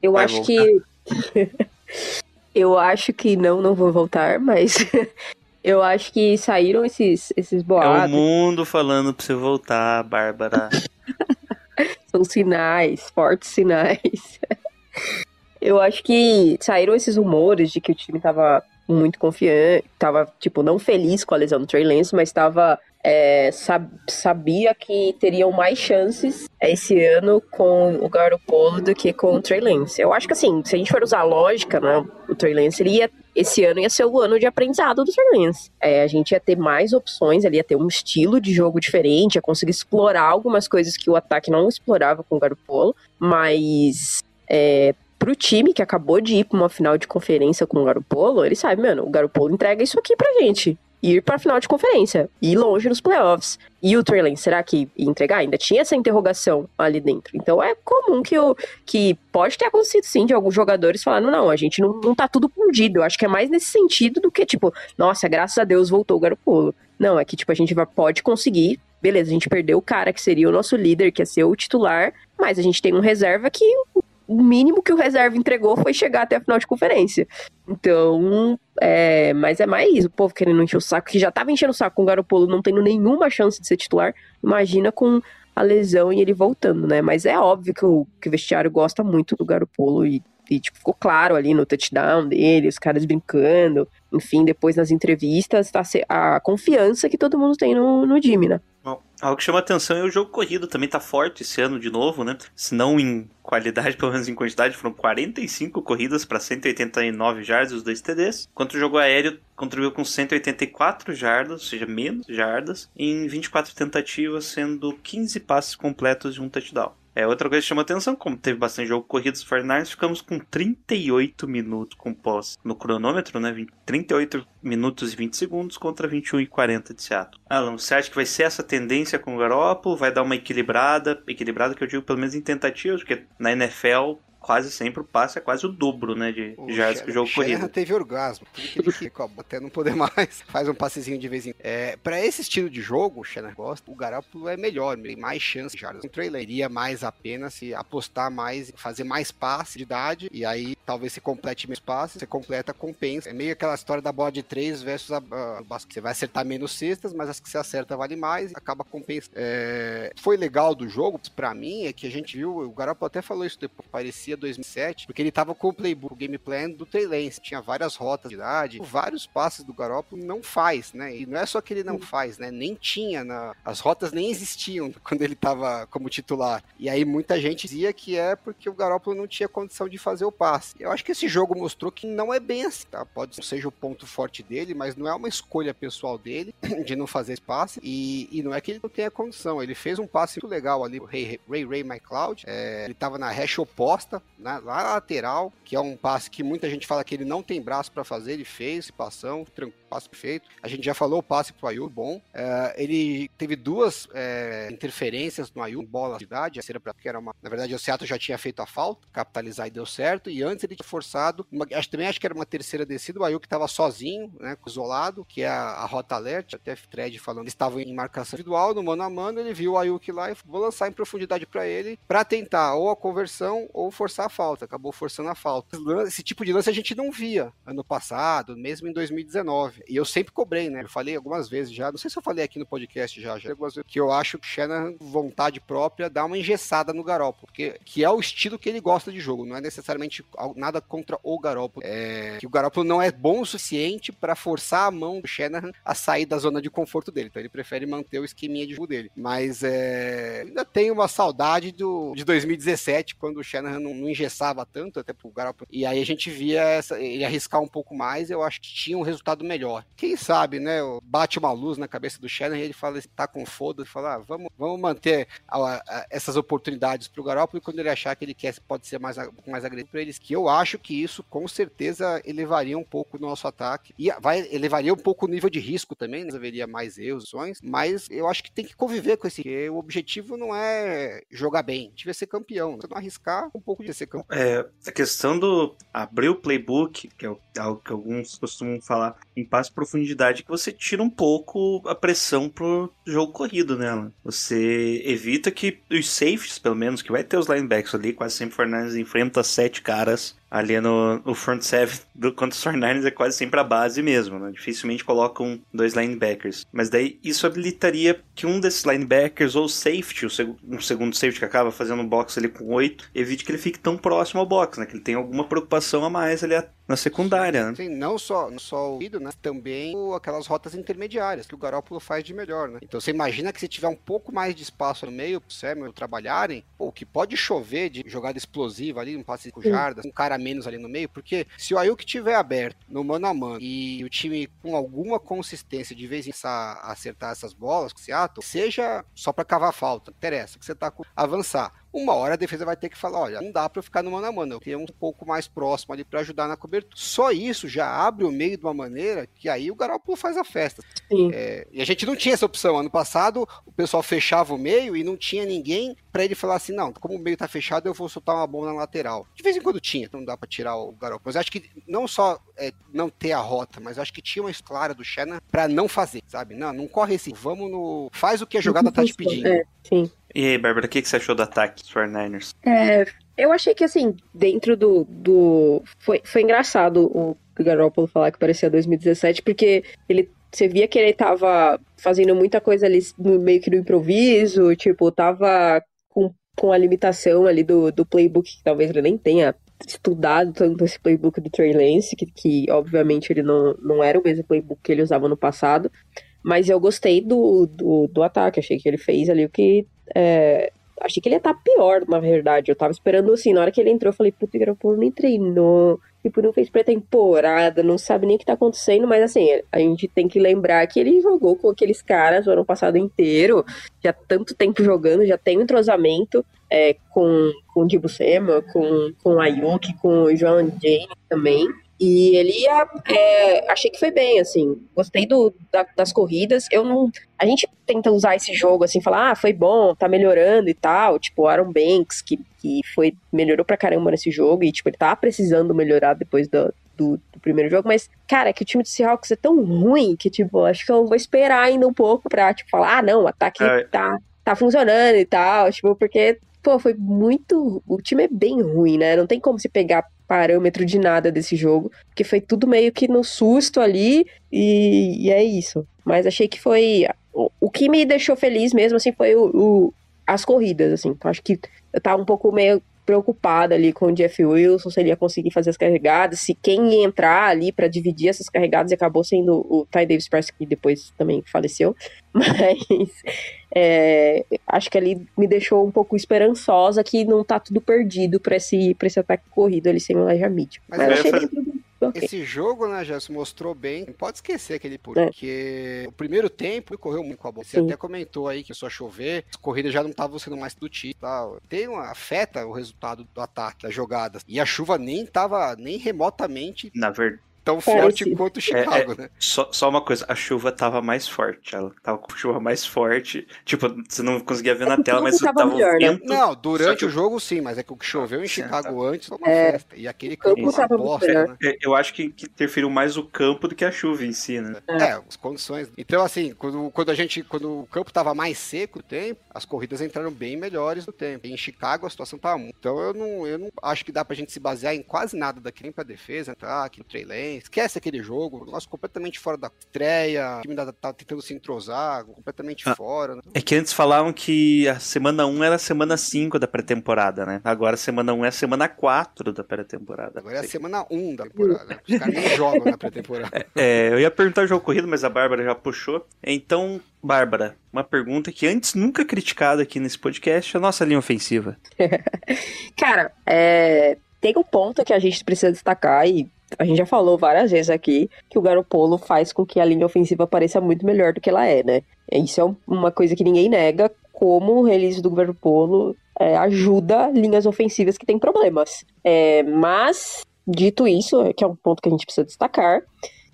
Eu Vai acho voltar. que... Eu acho que não, não vou voltar, mas eu acho que saíram esses, esses boatos. É o mundo falando pra você voltar, Bárbara. São sinais, fortes sinais. eu acho que saíram esses rumores de que o time tava muito confiante, tava, tipo, não feliz com a lesão do Trey Lance, mas tava é, sab sabia que teriam mais chances esse ano com o Garoppolo do que com o Trey Lance. Eu acho que assim, se a gente for usar a lógica, né, o Trey Lance ele ia, esse ano ia ser o ano de aprendizado do Trey Lance. É, a gente ia ter mais opções, ele ia ter um estilo de jogo diferente, ia conseguir explorar algumas coisas que o ataque não explorava com o Garoppolo, mas é, pro time que acabou de ir pra uma final de conferência com o Garoppolo, ele sabe, mano, o Garoppolo entrega isso aqui pra gente ir pra final de conferência, ir longe nos playoffs. E o Trey será que entregar? Ainda tinha essa interrogação ali dentro. Então é comum que, o, que pode ter acontecido sim de alguns jogadores falando, não, a gente não, não tá tudo perdido. Eu acho que é mais nesse sentido do que, tipo, nossa, graças a Deus voltou o Garoppolo. Não, é que, tipo, a gente pode conseguir. Beleza, a gente perdeu o cara que seria o nosso líder, que ia ser o titular, mas a gente tem um reserva que o mínimo que o reserva entregou foi chegar até a final de conferência. Então, é, mas é mais o povo querendo encher o saco, que já tava enchendo o saco com o Garopolo não tendo nenhuma chance de ser titular. Imagina com a lesão e ele voltando, né? Mas é óbvio que o, que o vestiário gosta muito do Garopolo e, e tipo, ficou claro ali no touchdown dele, os caras brincando. Enfim, depois nas entrevistas, tá a confiança que todo mundo tem no, no Jimmy, né? Algo que chama atenção é o jogo corrido, também tá forte esse ano de novo, né? Se não em qualidade, pelo menos em quantidade, foram 45 corridas para 189 jardas os dois TDs, enquanto o jogo aéreo contribuiu com 184 jardas, ou seja, menos jardas, em 24 tentativas, sendo 15 passes completos e um touchdown. É, outra coisa que chama atenção, como teve bastante jogo corrido dos 49ers, ficamos com 38 minutos com pós no cronômetro, né? 20, 38 minutos e 20 segundos contra 21 e 40 de Seattle. Alan, você acha que vai ser essa tendência com o Garoppolo? Vai dar uma equilibrada? Equilibrada que eu digo pelo menos em tentativas, porque na NFL quase sempre o passe é quase o dobro, né, de O jardas que o jogo Shanahan corrido. teve orgasmo. Tudo que ele fica, até não poder mais. Faz um passezinho de vez em quando. É, pra esse estilo de jogo, o Shanahan gosta, o Garoppolo é melhor, tem mais chance de jardas. O Trey Lance iria mais a pena se apostar mais, fazer mais passe de idade, e aí talvez se complete menos passes, você completa, compensa. É meio aquela história da bola de três versus a, a. Você vai acertar menos cestas, mas as que você acerta vale mais, acaba compensando. É, foi legal do jogo, pra mim, é que a gente viu, o Garoppolo até falou isso depois, parecia 2007, porque ele tava com o playbook, o game plan do Trey Lance, tinha várias rotas de idade, vários passes do Garoppolo não faz, né? E não é só que ele não faz, né? Nem tinha, na, as rotas nem existiam quando ele tava como titular. E aí muita gente dizia que é porque o Garoppolo não tinha condição de fazer o passe. Eu acho que esse jogo mostrou que não é bem assim, tá? Pode ser seja o ponto forte dele, mas não é uma escolha pessoal dele de não fazer esse passe. E, e não é que ele não tenha condição. Ele fez um passe muito legal ali, o Ray Ray, Ray McLeod. É, ele tava na hash oposta, lá na lateral, que é um passe que muita gente fala que ele não tem braço para fazer. Ele fez esse passão, tran- passe perfeito. A gente já falou o passe pro Ayuk, bom. É, ele teve duas é, interferências no Ayuk, bola de idade, a pra- que era uma, na verdade o Seattle já tinha feito a falta, capitalizar e deu certo, e antes ele tinha forçado, uma, acho também acho que era uma terceira descida, o Ayuk estava sozinho, né, isolado, que é a, a rota alert, até thread falando, eles estavam em marcação individual, no mano a mano, ele viu o Ayuk lá e vou lançar em profundidade para ele, para tentar ou a conversão ou forçar a falta, acabou forçando a falta. Esse tipo de lance a gente não via ano passado, mesmo em 2019, e eu sempre cobrei, né, eu falei algumas vezes já, não sei se eu falei aqui no podcast já, já algumas vezes, que eu acho que Shannon, vontade própria, dá uma engessada no Garoppolo, porque que é o estilo que ele gosta de jogo, não é necessariamente nada contra o Garoppolo, é que o Garoppolo não é bom o suficiente para forçar a mão do Shanahan a sair da zona de conforto dele, então ele prefere manter o esqueminha de jogo dele, mas é, ainda tenho uma saudade do, de 2017, quando o Shanahan não, não engessava tanto, até pro Garoppolo, e aí a gente via essa, ele arriscar um pouco mais, eu acho que tinha um resultado melhor. Quem sabe, né, bate uma luz na cabeça do Shanahan e ele fala, tá com foda, fala, ah, vamos, vamos manter a- a- essas oportunidades pro Garoppolo quando ele achar que ele quer, pode ser mais, mais agressivo para eles, que eu acho que isso com certeza elevaria um pouco o nosso ataque e vai elevaria um pouco o nível de risco também, né? haveria mais erros, mas eu acho que tem que conviver com esse, o objetivo não é jogar bem, devia ser campeão, se não arriscar, um pouco de ser campeão. É, a questão do abrir o playbook, que é o- algo que alguns costumam falar em de profundidade, que você tira um pouco a pressão pro jogo corrido nela. Você evita que os safes, pelo menos, que vai ter os linebacks ali, quase sempre o Fernandes enfrenta sete caras ali no, no front seven do contra os 49ers é quase sempre a base mesmo, né? Dificilmente colocam dois linebackers. Mas daí isso habilitaria que um desses linebackers ou safety, o seg um segundo safety que acaba fazendo um box ali com oito, evite que ele fique tão próximo ao box, né? Que ele tenha alguma preocupação a mais ali na secundária, né? Sim, não só, não só o ido, né? Também o- aquelas rotas intermediárias que o Garópolo faz de melhor, né? Então você imagina que se tiver um pouco mais de espaço no meio pro Samuel trabalharem, pô, o que pode chover de jogada explosiva ali, um passe com Sim. jardas, um cara menos ali no meio, porque se o Ayuk tiver aberto no mano a mano e o time com alguma consistência de vez em acertar essas bolas com o Seattle, seja só pra cavar falta, interessa, que você tá com avançar. Uma hora a defesa vai ter que falar, olha, não dá pra eu ficar no mano a mano, eu queria um pouco mais próximo ali pra ajudar na cobertura. Só isso já abre o meio de uma maneira que aí o Garoppolo faz a festa. Sim. É, e a gente não tinha essa opção. Ano passado, o pessoal fechava o meio e não tinha ninguém pra ele falar assim, não, como o meio tá fechado, eu vou soltar uma bomba na lateral. De vez em quando tinha, não dá pra tirar o Garoppolo. Mas acho que não só é, não ter a rota, mas acho que tinha uma clara do Shannon pra não fazer, sabe? Não, não corre esse, vamos no... Faz o que a jogada tá te pedindo. É, sim. E aí, Bárbara, o que, que você achou do ataque dos 49ers? É, eu achei que, assim, dentro do. do foi, foi engraçado o Garoppolo falar que parecia 2017, porque ele. Você via que ele tava fazendo muita coisa ali no, meio que no improviso, tipo, tava com, com a limitação ali do, do playbook, que talvez ele nem tenha estudado tanto esse playbook do Trey Lance, que, que obviamente ele não, não era o mesmo playbook que ele usava no passado. Mas eu gostei do, do, do ataque, achei que ele fez ali o que é, achei que ele ia estar pior, na verdade. Eu tava esperando assim, na hora que ele entrou, eu falei, puta, o Garoppolo nem treinou, tipo, não fez pré-temporada, não sabe nem o que tá acontecendo, mas assim, a gente tem que lembrar que ele jogou com aqueles caras o ano passado inteiro, já tanto tempo jogando, já tem um entrosamento é, com, com o Dibu Sema, com, com o Ayuk, com o João Jane também. E ele ia, é, achei que foi bem, assim. Gostei do, da, das corridas. Eu não. A gente tenta usar esse jogo assim, falar, ah, foi bom, tá melhorando e tal. Tipo, Aaron Banks, que, que foi, melhorou pra caramba nesse jogo. E, tipo, ele tá precisando melhorar depois do, do, do, primeiro jogo, mas, cara, é que o time do Seahawks é tão ruim que, tipo, acho que eu vou esperar ainda um pouco pra, tipo, falar, ah, não, o ataque É. tá, tá funcionando e tal, tipo, porque, pô, foi muito. O time é bem ruim, né? Não tem como se pegar parâmetro de nada desse jogo, porque foi tudo meio que no susto ali, e, e é isso. Mas achei que foi. O, que me deixou feliz mesmo, assim, foi o, o- as corridas, assim. Eu acho que eu tava um pouco meio preocupada ali com o Jeff Wilson, se ele ia conseguir fazer as carregadas, se quem ia entrar ali pra dividir essas carregadas acabou sendo o Ty Davis Price, que depois também faleceu. Mas é, acho que ali me deixou um pouco esperançosa que não tá tudo perdido pra esse, pra esse ataque corrido ali sem o Elijah Mitchell. Mas Mas, eu eu achei ia dentro do- ok. Esse jogo, né, já se mostrou bem. Não pode esquecer aquele porque o primeiro tempo correu muito com a bola. Você Sim. até comentou aí que começou a chover, as corridas já não estavam sendo mais do time. Tal. Tem uma, afeta o resultado do ataque, das jogadas. E a chuva nem estava nem remotamente Na verdade, tão Parece. forte quanto o Chicago, né? só, só uma coisa, a chuva tava mais forte. Ela tava com chuva mais forte. Tipo, você não conseguia ver na o tela, mas tava tava melhor, né? vento. Não, durante que o jogo sim, mas é que o que choveu em Chicago antes foi uma É, festa. E aquele campo uma tava bosta, né? É, Eu acho que, que interferiu mais o campo do que a chuva em si, né? É, as condições. Então, assim, quando, quando a gente. Quando o campo estava mais seco o tempo, as corridas entraram bem melhores no tempo. Em Chicago a situação tava muito. Então eu não, eu não acho que dá pra gente se basear em quase nada daquele pra defesa, entrar aqui no Trey Lance. Esquece aquele jogo. Nossa, completamente fora da estreia. O time tá tentando se entrosar, completamente Ah. fora. né? É que antes falavam que a semana 1 era a semana 5 da pré-temporada, né? Agora a semana 1 é a semana 4 da pré-temporada. Agora é a semana 1 da temporada. Os caras nem jogam na pré-temporada. É, eu ia perguntar o jogo corrido, mas a Bárbara já puxou. Então, Bárbara, uma pergunta que antes nunca criticada aqui nesse podcast, a nossa linha ofensiva. Cara, é, tem um ponto que a gente precisa destacar e a gente já falou várias vezes aqui que o Garopolo faz com que a linha ofensiva pareça muito melhor do que ela é, né? Isso é uma coisa que ninguém nega, como o release do Garopolo é, ajuda linhas ofensivas que têm problemas. É, mas, dito isso, que é um ponto que a gente precisa destacar,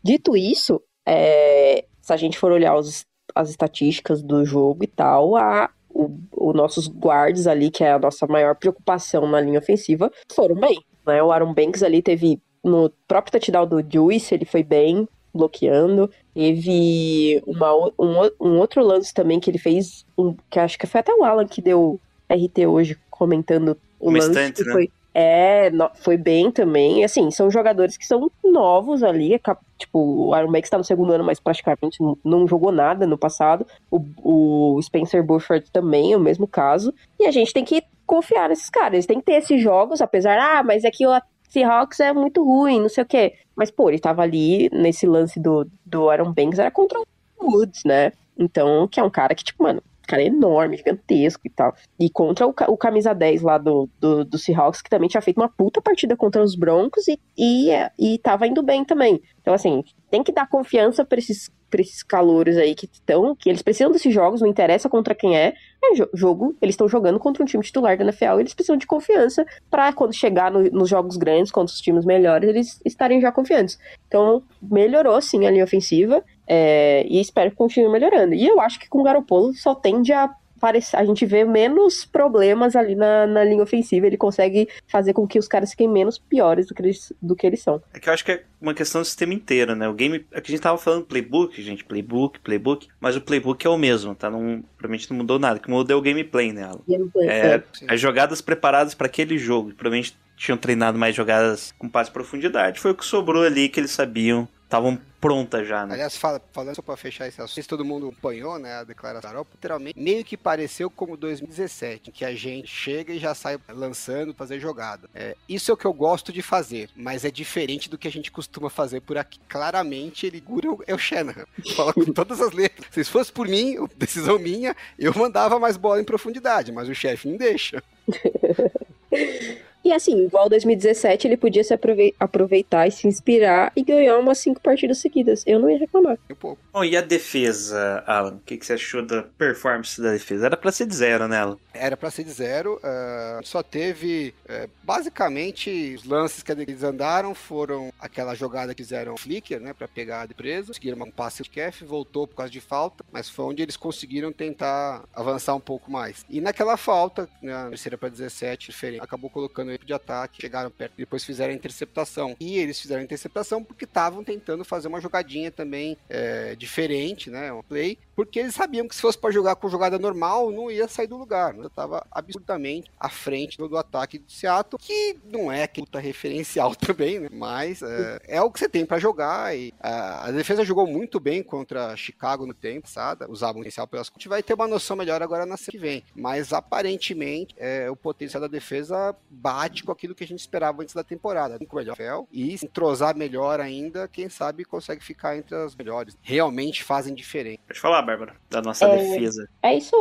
dito isso, é, se a gente for olhar os- as estatísticas do jogo e tal, a, o, os nossos guards ali, que é a nossa maior preocupação na linha ofensiva, foram bem. Né? O Aaron Banks ali teve, no próprio touchdown do Juice, ele foi bem, bloqueando. Teve uma, um, um outro lance também que ele fez, um, que acho que foi até o Alan que deu RT hoje comentando o Uma lance. estante, que né? foi, é, foi bem também. Assim, são jogadores que são novos ali. é Tipo, o Aaron Banks tá no segundo ano, mas praticamente não, não jogou nada no passado. O, o Spencer Burford também é o mesmo caso. E a gente tem que confiar nesses caras. Eles têm que ter esses jogos, apesar, ah, mas é que o Seahawks é muito ruim, não sei o quê. Mas, pô, ele tava ali nesse lance do, do Aaron Banks, era contra o Woods, né? Então, que é um cara que, tipo, mano, cara enorme, gigantesco e tal. E contra o, o camisa 10 lá do, do, do Seahawks, que também tinha feito uma puta partida contra os Broncos e, e, é, e tava indo bem também. Então, assim, tem que dar confiança pra esses, pra esses calouros aí que estão, que eles precisam desses jogos, não interessa contra quem é. É jo- jogo, eles estão jogando contra um time titular da NFL, eles precisam de confiança pra quando chegar no- nos jogos grandes, contra os times melhores, eles estarem já confiantes. Então, melhorou sim a linha ofensiva. é, e espero que continue melhorando. E eu acho que com o Garoppolo só tende a parecer, a gente vê menos problemas ali na, na linha ofensiva. Ele consegue fazer com que os caras fiquem menos piores do que eles, do que eles são. É que eu acho que é uma questão do sistema inteiro, né? O game. É que a gente tava falando playbook, gente, playbook, playbook, mas o playbook é o mesmo, tá? Não, provavelmente não mudou nada. O que mudou é o gameplay nela. É, Sim. as jogadas preparadas para aquele jogo. Provavelmente tinham treinado mais jogadas com passe de profundidade. Foi o que sobrou ali que eles sabiam. Estavam prontas já, né? Aliás, fala- falando só pra fechar esse assunto, todo mundo acompanhou, né, a declaração da Europa, literalmente, meio que pareceu como 2017, em que a gente chega e já sai lançando, fazer jogada. É, isso é o que eu gosto de fazer, mas é diferente do que a gente costuma fazer por aqui. Claramente, ele gura é o Shanahan. Fala com todas as letras. Se fosse por mim, decisão minha, eu mandava mais bola em profundidade, mas o chefe não deixa. E assim, igual 2017, ele podia se aprove- aproveitar e se inspirar e ganhar umas cinco partidas seguidas. Eu não ia reclamar. Um pouco. Bom, e a defesa, Alan? O que, que você achou da performance da defesa? Era pra ser de zero nela. Era pra ser de zero, ah, só teve eh, basicamente os lances que eles andaram foram aquela jogada que fizeram o Flicker, né, para pegar de preso, conseguiram um passe de Kef, voltou por causa de falta, mas foi onde eles conseguiram tentar avançar um pouco mais. E naquela falta, na terceira para 17, diferente, acabou colocando ele de ataque, chegaram perto, depois fizeram a interceptação. E eles fizeram a interceptação porque estavam tentando fazer uma jogadinha também eh, diferente, né, um play, porque eles sabiam que se fosse para jogar com jogada normal, não ia sair do lugar. Né? Tava absurdamente à frente do, ataque do Seattle, que não é que luta referencial também, né? Mas é, é o que você tem para jogar. E a, a defesa jogou muito bem contra Chicago no tempo passado, usava o potencial pelas. Gente vai ter uma noção melhor agora na semana que vem. Mas aparentemente é, o potencial da defesa bate aquilo que a gente esperava antes da temporada. Com o melhor fel, e se entrosar melhor ainda, quem sabe consegue ficar entre as melhores. Realmente fazem diferença. Pode falar, Bárbara, da nossa É. defesa. É isso,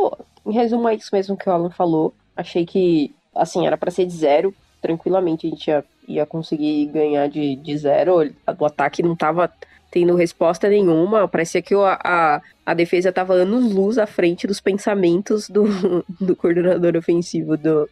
em resumo, é isso mesmo que o Alan falou. Achei que, assim, era pra ser de zero. Tranquilamente a gente ia, ia conseguir ganhar de, de zero. O ataque não tava tendo resposta nenhuma. Parecia que o- a, a defesa tava anos-luz à frente dos pensamentos do, do coordenador ofensivo do,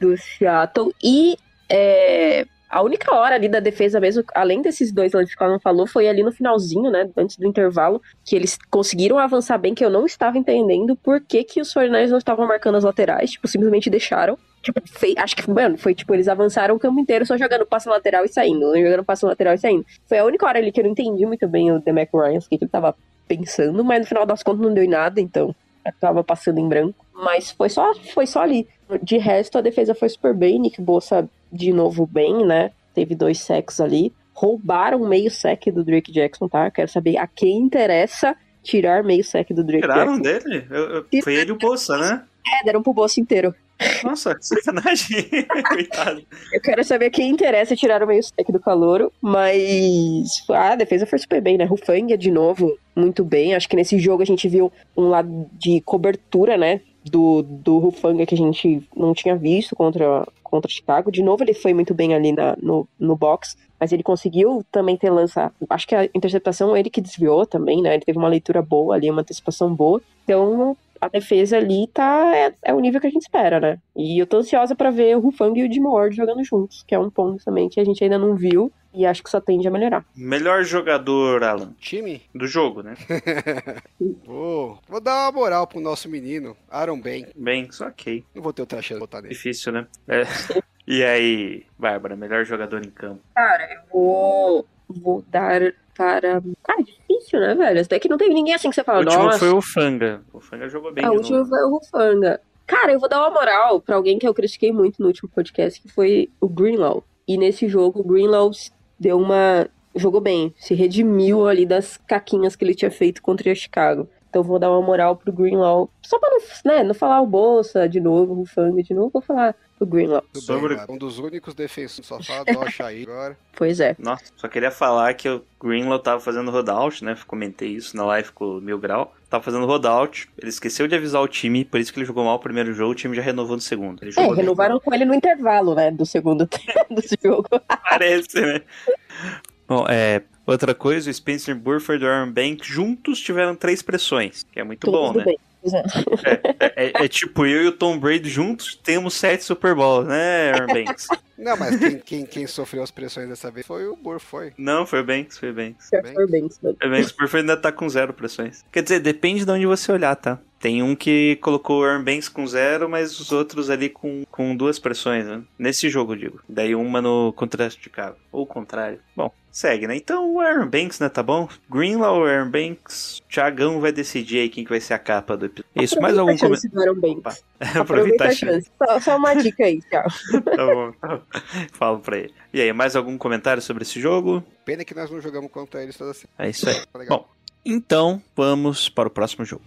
do Seattle. E é, a única hora ali da defesa mesmo, além desses dois lances que o Alan falou, foi ali no finalzinho, né? Antes do intervalo, que eles conseguiram avançar bem, que eu não estava entendendo por que, que os 49ers não estavam marcando as laterais, tipo, simplesmente deixaram. Tipo, acho que, mano, foi tipo, eles avançaram o campo inteiro só jogando passe lateral e saindo, jogando passe lateral e saindo. Foi a única hora ali que eu não entendi muito bem o Demac Ryan, o que que ele tava pensando, mas no final das contas não deu em nada, então tava passando em branco. Mas foi só, foi só ali. De resto, a defesa foi super bem, Nick Bossa de novo bem, né? Teve dois sacks ali. Roubaram meio sec do Drake Jackson, tá? Quero saber a quem interessa tirar meio sec do Drake Tiraram Jackson. dele? Eu- eu- foi ele e o Bolsa, né? É, deram pro Bossa inteiro. Nossa, que sacanagem. Coitado. Eu quero saber a quem interessa tirar o meio sec do calouro, mas ah, a defesa foi super bem, né? Rufanga de novo, muito bem. Acho que nesse jogo a gente viu um lado de cobertura, né? Do, do Rufanga que a gente não tinha visto contra, contra Chicago. De novo, ele foi muito bem ali na, no, no box, mas ele conseguiu também ter lança. Acho que a interceptação ele que desviou também, né? Ele teve uma leitura boa ali, uma antecipação boa. Então, a defesa ali tá é, é o nível que a gente espera, né? E eu tô ansiosa pra ver o Rufang e o Jim Ward jogando juntos, que é um ponto também que a gente ainda não viu e acho que só tende a melhorar. Melhor jogador, Alan, Time? do jogo, né? Vou, vou dar uma moral pro nosso menino, Aaron Ben. Bem, só ok. Não vou ter outra chance de botar nele. Difícil, né? É. E aí, Bárbara, melhor jogador em campo? Cara, eu vou, vou dar para. É difícil, né, velho? Até que não teve ninguém assim que você O fala, último nossa. foi o Fanga. O Fanga jogou bem a de última novo. foi o Rufanga. Cara, eu vou dar uma moral pra alguém que eu critiquei muito no último podcast, que foi o Greenlaw. E nesse jogo, o Greenlaw deu uma. jogou bem, se redimiu ali das caquinhas que ele tinha feito contra o Chicago. Então vou dar uma moral pro Greenlaw. Só pra não, né, não falar o Bolsa de novo, o Rufanga de novo, vou falar O Greenlaw. Sobre- um dos únicos defensores só fala do Alshai agora. Pois é. Nossa, só queria falar que o Greenlaw tava fazendo rodout, né? Comentei isso na live com o Mil Grau. Tava fazendo rodout, ele esqueceu de avisar o time, por isso que ele jogou mal o primeiro jogo, o time já renovou no segundo. Ele É, jogou bem. renovaram com ele no intervalo, né? Do segundo tempo do jogo. Parece, né? Bom, é, outra coisa, o Spencer Burford e o Aaron Banks juntos tiveram três pressões, que é muito Tudo bom, né? bem. É. É, é- tipo eu e o Tom Brady juntos temos sete Super Bowls, né, Aaron Banks? Não, mas quem, quem, quem sofreu as pressões dessa vez foi o Bur, foi. Não, foi o Banks, foi o Banks. Foi bem, mano. O Banks ainda tá com zero pressões. Quer dizer, depende de onde você olhar, tá? Tem um que colocou o Aaron Banks com zero, mas os outros ali com, com duas pressões, né? Nesse jogo, digo. Daí uma no contraste de Chicago. Ou o contrário. Bom, segue, né? Então o Aaron Banks, né? Tá bom? Greenlaw, Aaron Banks. Thiagão vai decidir aí quem que vai ser a capa do episódio. Isso, mais algum Aproveita comentário? Banks. Aproveitar a chance. Só, só uma dica aí, tchau. Tá bom. Falo pra ele. E aí, mais algum comentário sobre esse jogo? Pena que nós não jogamos contra eles toda semana. É isso aí. Tá legal. Bom, então vamos para o próximo jogo.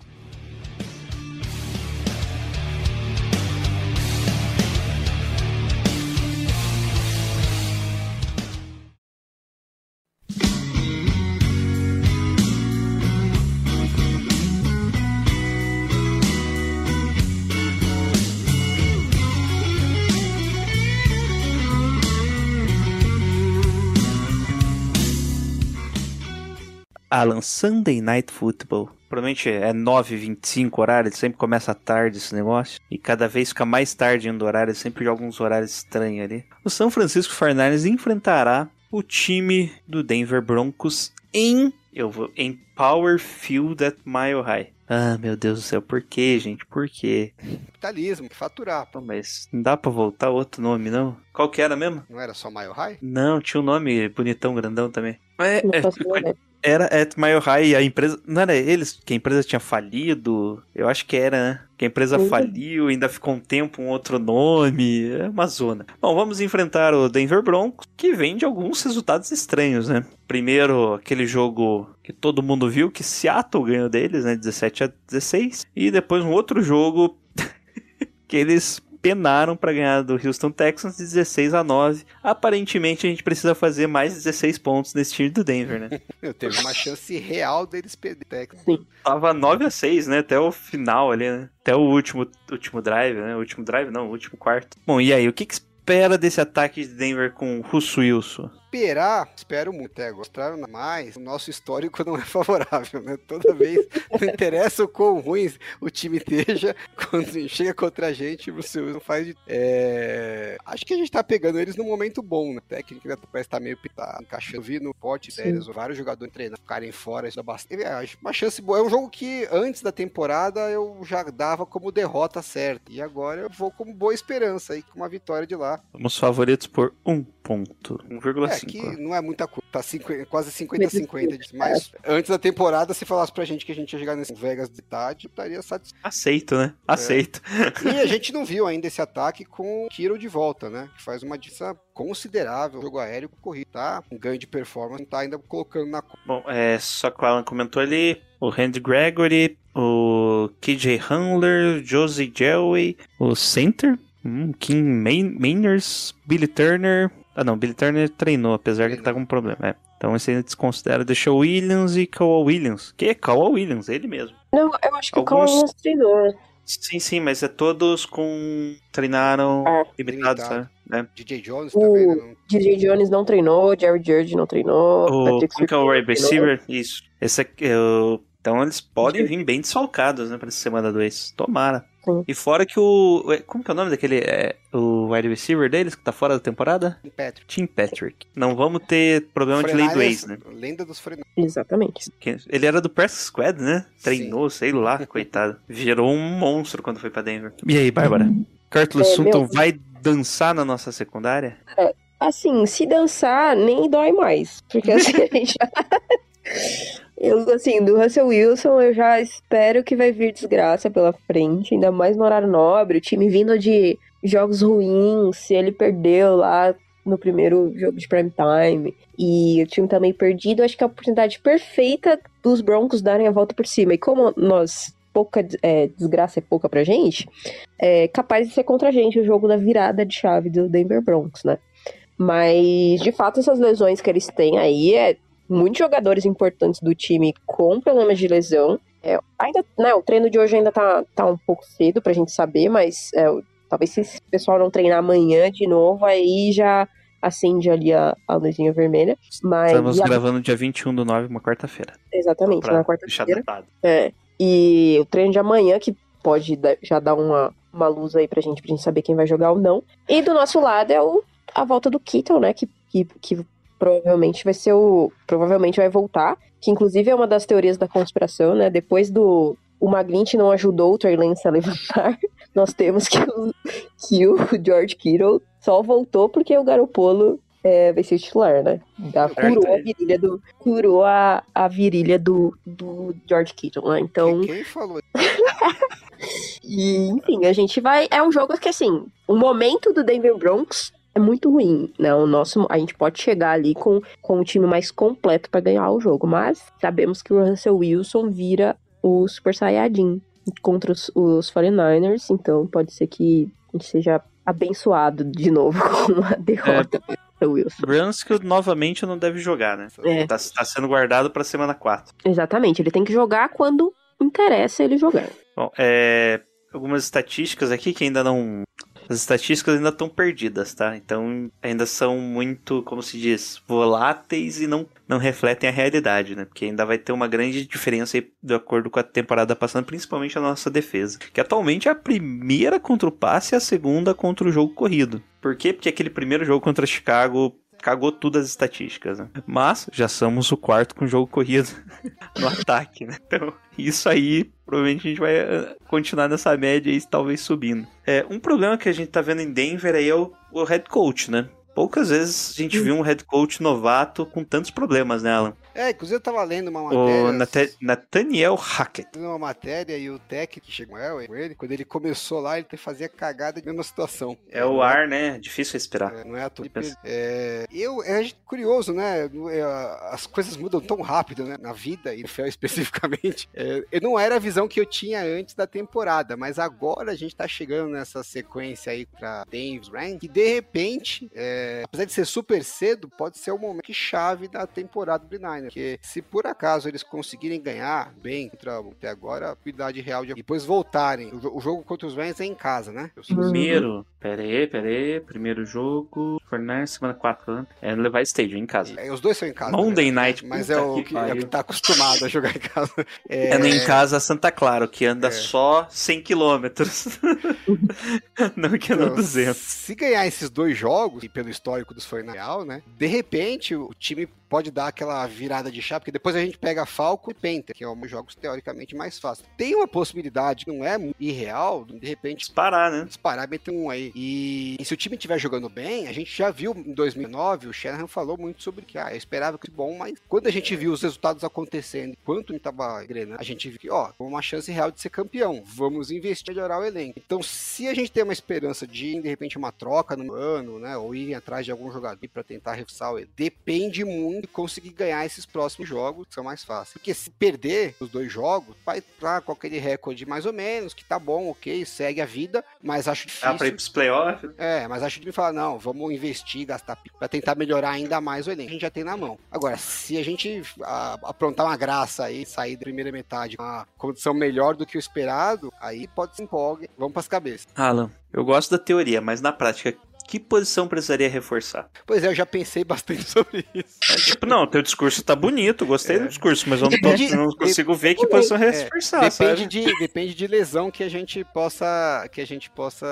Alan, Sunday Night Football. Provavelmente é 9h25 horário, ele sempre começa tarde esse negócio. E cada vez fica mais tarde indo horário, ele sempre joga uns horários estranhos ali. O São Francisco 49ers enfrentará o time do Denver Broncos em, eu vou, em Power Field at Mile High. Ah, meu Deus do céu, por que, gente? Por quê? Capitalismo, que faturar. Pô, mas não dá pra voltar outro nome, não? Qual que era mesmo? Não era só Mile High? Não, tinha um nome bonitão, grandão também. É, é. Era at Mile High e a empresa. Não era eles que a empresa tinha falido? Eu acho que era, né? Que a empresa Uhum. faliu, ainda ficou um tempo um outro nome. É uma zona. Bom, vamos enfrentar o Denver Broncos, que vem de alguns resultados estranhos, né? Primeiro, aquele jogo que todo mundo viu, que Seattle ganhou deles, né? 17 a 16. E depois um outro jogo que eles penaram para ganhar do Houston Texans de 16 a 9. Aparentemente a gente precisa fazer mais 16 pontos nesse time do Denver, né? Eu teve uma chance real deles perder. Texas. Tava 9 a 6, né? Até o final ali, né? Até o último, último drive, né? O último drive não, o último quarto. Bom, e aí, o que, que espera desse ataque de Denver com o Russo Wilson? Esperar, espero muito. Até gostaram mais. O nosso histórico não é favorável, né? Toda vez, não interessa o quão ruim o time esteja, quando chega contra a gente, o Wilson faz de. É... Acho que a gente tá pegando eles num momento bom, né? A técnica parece estar meio tá encaixando. Vi no pote sérios, vários jogadores treinando, ficarem fora, isso dá bastante. É, uma chance boa. É um jogo que antes da temporada eu já dava como derrota certa. E agora eu vou como boa esperança aí, com uma vitória de lá. Somos favoritos por um ponto. 1,5. É, que não é muita coisa. Tá 50, quase 50-50. disso. Mas antes da temporada, se falasse pra gente que a gente ia jogar nesse Vegas de tarde, eu estaria satisfeito. Aceito, né? Aceito. E a gente não viu ainda esse ataque com o Kiro de volta, né? Que faz uma diferença considerável. Jogo aéreo corrido, tá? Um ganho de performance, não tá ainda colocando na conta. Bom, é, só que o Alan comentou ali, o Randy Gregory, o KJ Handler, Josie Jelway, o Center, hum, Kim Mainers, Billy Turner. Ah não, Billy Turner treinou, apesar que ele tá com um problema. É. Então esse ainda desconsidera Deixou Williams e Kawhi Williams. Que é Kawhi Williams, ele mesmo. Não, eu acho que Alguns- o Collins treinou. Sim, sim, mas é todos com. treinaram Ah, limitados, limitado. né? DJ Jones O- também, né? Não- DJ Jones não treinou, Jerry Judge não treinou, O, Patrick como que é o não receiver? Isso. Esse aqui, é o- então eles podem vir bem desfalcados, né, pra essa semana 2. Tomara. Sim. E fora que o. ué, Como que é o nome daquele. É, o wide receiver deles, que tá fora da temporada? Patrick. Tim Patrick. Não vamos ter problema de lei do ex, né? Lenda dos Frenários. Exatamente. Que- Ele era do Press Squad, né? Treinou, sei lá, coitado. Virou um monstro quando foi pra Denver. E aí, Bárbara? Curtis É, Sutton meu- vai dançar na nossa secundária? Assim, se dançar, nem dói mais. Porque assim, a gente já... Eu, assim, do Russell Wilson, eu já espero que vai vir desgraça pela frente, ainda mais no horário nobre, o time vindo de jogos ruins, se ele perdeu lá no primeiro jogo de prime time, e o time tá meio perdido, acho que é a oportunidade perfeita dos Broncos darem a volta por cima. E como nós pouca é, desgraça é pouca pra gente, é capaz de ser contra a gente o jogo da virada de chave do Denver Broncos, né? Mas, de fato, essas lesões que eles têm aí é muitos jogadores importantes do time com problemas de lesão. É, ainda, né, o treino de hoje ainda tá, tá um pouco cedo pra gente saber, mas é, talvez se esse pessoal não treinar amanhã de novo, aí já acende ali a, a luzinha vermelha. Mas, Estamos a- gravando dia 21 do 9, uma quarta-feira. Exatamente, na quarta-feira. É. E o treino de amanhã, que pode já dar uma, uma luz aí pra gente, pra gente saber quem vai jogar ou não. E do nosso lado é o, a volta do Kittle, né? Que, que, que provavelmente vai ser o. Provavelmente vai voltar. Que inclusive é uma das teorias da conspiração, né? Depois do. O Maglint não ajudou o Trey Lance a levantar. Nós temos que o, que o George Kittle só voltou porque o Garopolo é, vai ser titular, né? Da, curou a virilha do, curou a, a virilha do, do George Kittle, né? Então, Quem, quem falou? e, enfim, a gente vai. É um jogo que, assim, o momento do Denver Broncos é muito ruim, né? O nosso, a gente pode chegar ali com, com o time mais completo para ganhar o jogo, mas sabemos que o Russell Wilson vira o Super Saiyajin contra os, os 49ers, então pode ser que a gente seja abençoado de novo com uma derrota do Russell Wilson. Brunskill novamente não deve jogar, né? É. Tá, tá sendo guardado pra semana 4. Exatamente, ele tem que jogar quando interessa ele jogar. Bom, é, algumas estatísticas aqui que ainda não. As estatísticas ainda estão perdidas, tá? Então ainda são muito, como se diz, voláteis e não, não refletem a realidade, né? Porque ainda vai ter uma grande diferença aí, de acordo com a temporada passando, principalmente a nossa defesa. Que atualmente é a primeira contra o passe e a segunda contra o jogo corrido. Por quê? Porque aquele primeiro jogo contra Chicago cagou tudo as estatísticas, né? Mas já somos o quarto com jogo corrido no ataque, né? Então, isso aí, provavelmente a gente vai eh, continuar nessa média e talvez subindo. É, um problema que a gente tá vendo em Denver aí é o, o head coach, né? Poucas vezes a gente viu um head coach novato com tantos problemas, né, Alan? É, inclusive eu tava lendo uma O matéria. Nate- Nathaniel Hackett. uma matéria e o Tech que chegou com ele, quando ele começou lá, ele fazia cagada de mesma situação. É o ar, né? Difícil respirar. É, não é à toa. É, eu, é curioso, né? É, As coisas mudam tão rápido, né? Na vida, e no FEL especificamente. É, eu não era a visão que eu tinha antes da temporada, mas agora a gente tá chegando nessa sequência aí pra Denver Rand, que de repente, é, apesar de ser super cedo, pode ser o momento chave da temporada do Niner. Porque se por acaso eles conseguirem ganhar bem contra até agora, a cuidade real de. Depois voltarem. O, jo- o jogo contra os Rams é em casa, né? Primeiro, pera aí, pera aí. Primeiro jogo, Fortnite, semana 4, né? É no Levi Stadium, em casa. É, os dois são em casa. Monday né? Night, Mas é o que é que tá acostumado a jogar em casa. É, no em casa Santa Clara, que anda É. só 100 quilômetros. Não que anda Então, 200. Se ganhar esses dois jogos, e pelo histórico dos real, né? De repente, o time pode dar aquela virada de chave, porque depois a gente pega Falco e Penta, que é um jogos teoricamente mais fáceis. Tem uma possibilidade, não é muito irreal, de repente Disparar, né? disparar e meter um aí. E, e se o time estiver jogando bem, a gente já viu em 2009, o Shanahan falou muito sobre que, ah, eu esperava que fosse bom, mas quando a gente viu os resultados acontecendo, quanto ele tava engrenando, a gente viu que, ó, uma chance real de ser campeão, vamos investir em melhorar o elenco. Então, se a gente tem uma esperança de, de repente, uma troca no ano, né, ou ir atrás de algum jogador para tentar reforçar depende muito de conseguir ganhar esses próximos jogos, que são mais fáceis. Porque se perder os dois jogos, vai com aquele recorde mais ou menos, que tá bom, ok, segue a vida, mas acho difícil. Dá pra ir pros playoffs. É, mas acho que ele fala, não, vamos investir, gastar pico pra tentar melhorar ainda mais o elenco. A gente já tem na mão. Agora, se a gente a- aprontar uma graça aí, sair da primeira metade com uma condição melhor do que o esperado, aí pode se empolgue, vamos pras cabeças. Alan, eu gosto da teoria, mas na prática, que posição precisaria reforçar? Pois é, eu já pensei bastante sobre isso. É, tipo, não, teu discurso tá bonito, gostei do discurso, mas eu não, tô- não consigo ver que posição É, reforçar, depende sabe? de, depende de lesão que a gente possa que a gente possa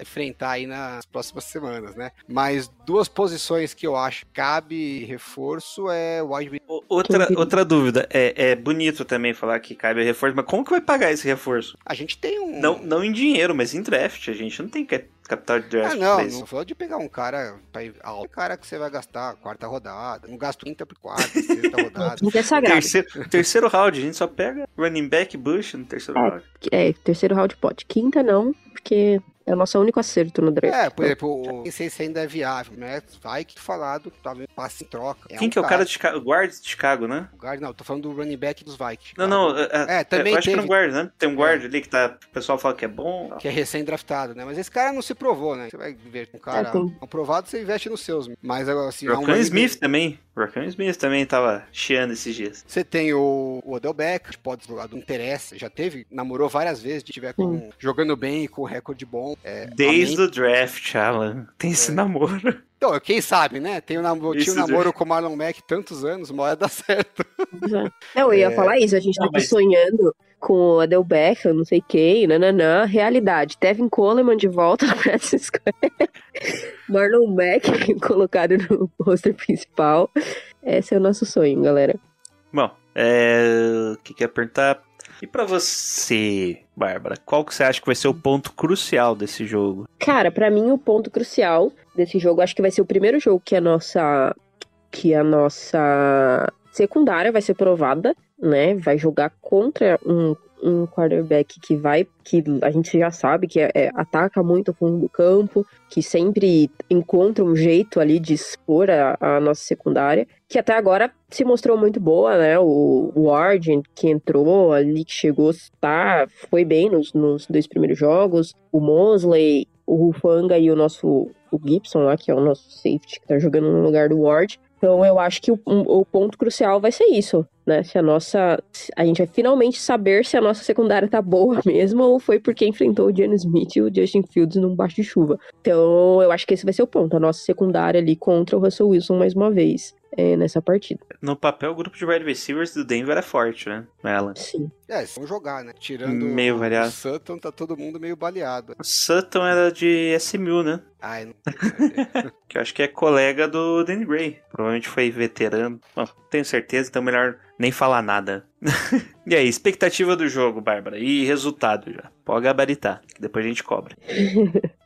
enfrentar aí nas próximas semanas, né? Mas duas posições que eu acho que cabe reforço é o wide Outra, outra dúvida, é, é bonito também falar que cabe reforço, mas como que vai pagar esse reforço? A gente tem um Não, não em dinheiro, mas em draft. A gente não tem ca- capital de draft Ah, não, não falou de pegar um cara pra ir alto. Um cara que você vai gastar a quarta rodada. Não gasto quinta por quarta, sexta rodada. Quinta é sagrado. Terceiro, terceiro round, a gente só pega running back Bush no terceiro É. round. É, terceiro round pode. Quinta não, porque É o nosso único acerto no draft. É, por exemplo, não sei se ainda é viável, né? Vai que falado, talvez passe em troca. Quem um que é o cara de Chicago? Guard de Chicago, né? O guard, não, tô falando do running back dos Vikings. Não, não. É, É, também eu acho que teve- é um guard, né? Tem um guard ali que tá. O pessoal fala que é bom. Que é recém-draftado, né? Mas esse cara não se provou, né? Você vai ver um cara É, aprovado, você investe nos seus. Mas assim, é um Smith back- também. Rockan Smith também tava chiando esses dias. Você tem o, o Odell Beckham, que pode jogar do interesse, já teve, namorou várias vezes, se tiver com, jogando bem, com recorde bom. É, Desde o draft, Alan. Tem esse namoro. Então, quem sabe, né? Tem o namoro, tinha o Isso, namoro com o Marlon Mack tantos anos, uma hora dá certo. Não, eu ia falar isso, a gente tava mas- sonhando com o Adel Beckham, não sei quem, nananã. Realidade, Tevin Coleman de volta no Practice Square. Marlon Mack colocado no roster principal. Esse é o nosso sonho, galera. Bom, é... o que que eu ia perguntar? E pra você, Bárbara, qual que você acha que vai ser o ponto crucial desse jogo? Cara, pra mim o ponto crucial desse jogo, acho que vai ser o primeiro jogo que a nossa que a nossa secundária vai ser provada, né? Vai jogar contra um, um quarterback que vai que a gente já sabe que é- é- ataca muito o fundo do campo, que sempre encontra um jeito ali de expor a, a nossa secundária, que até agora se mostrou muito boa, né? O Ward, que entrou ali, que chegou, tá, foi bem nos, nos dois primeiros jogos. O Mosley, o Rufanga e o nosso o Gibson lá, que é o nosso safety, que tá jogando no lugar do Ward. Então eu acho que o, o ponto crucial vai ser isso, né? Se a nossa. A gente vai finalmente saber se a nossa secundária tá boa mesmo ou foi porque enfrentou o Jalen Smith e o Justin Fields num baixo de chuva. Então eu acho que esse vai ser o ponto. A nossa secundária ali contra o Russell Wilson mais uma vez é, nessa partida. No papel, o grupo de wide receivers do Denver é forte, né, Alan? Sim. É, eles vão jogar, né? Tirando Meio o variado. Sutton, tá todo mundo meio baleado. O Sutton era de SMU, né? Ai, não Que eu acho que é colega do Danny Gray. Provavelmente foi veterano. Bom, tenho certeza, então melhor nem falar nada. e aí, expectativa do jogo, Bárbara? E resultado já. Pode gabaritar, que depois a gente cobra.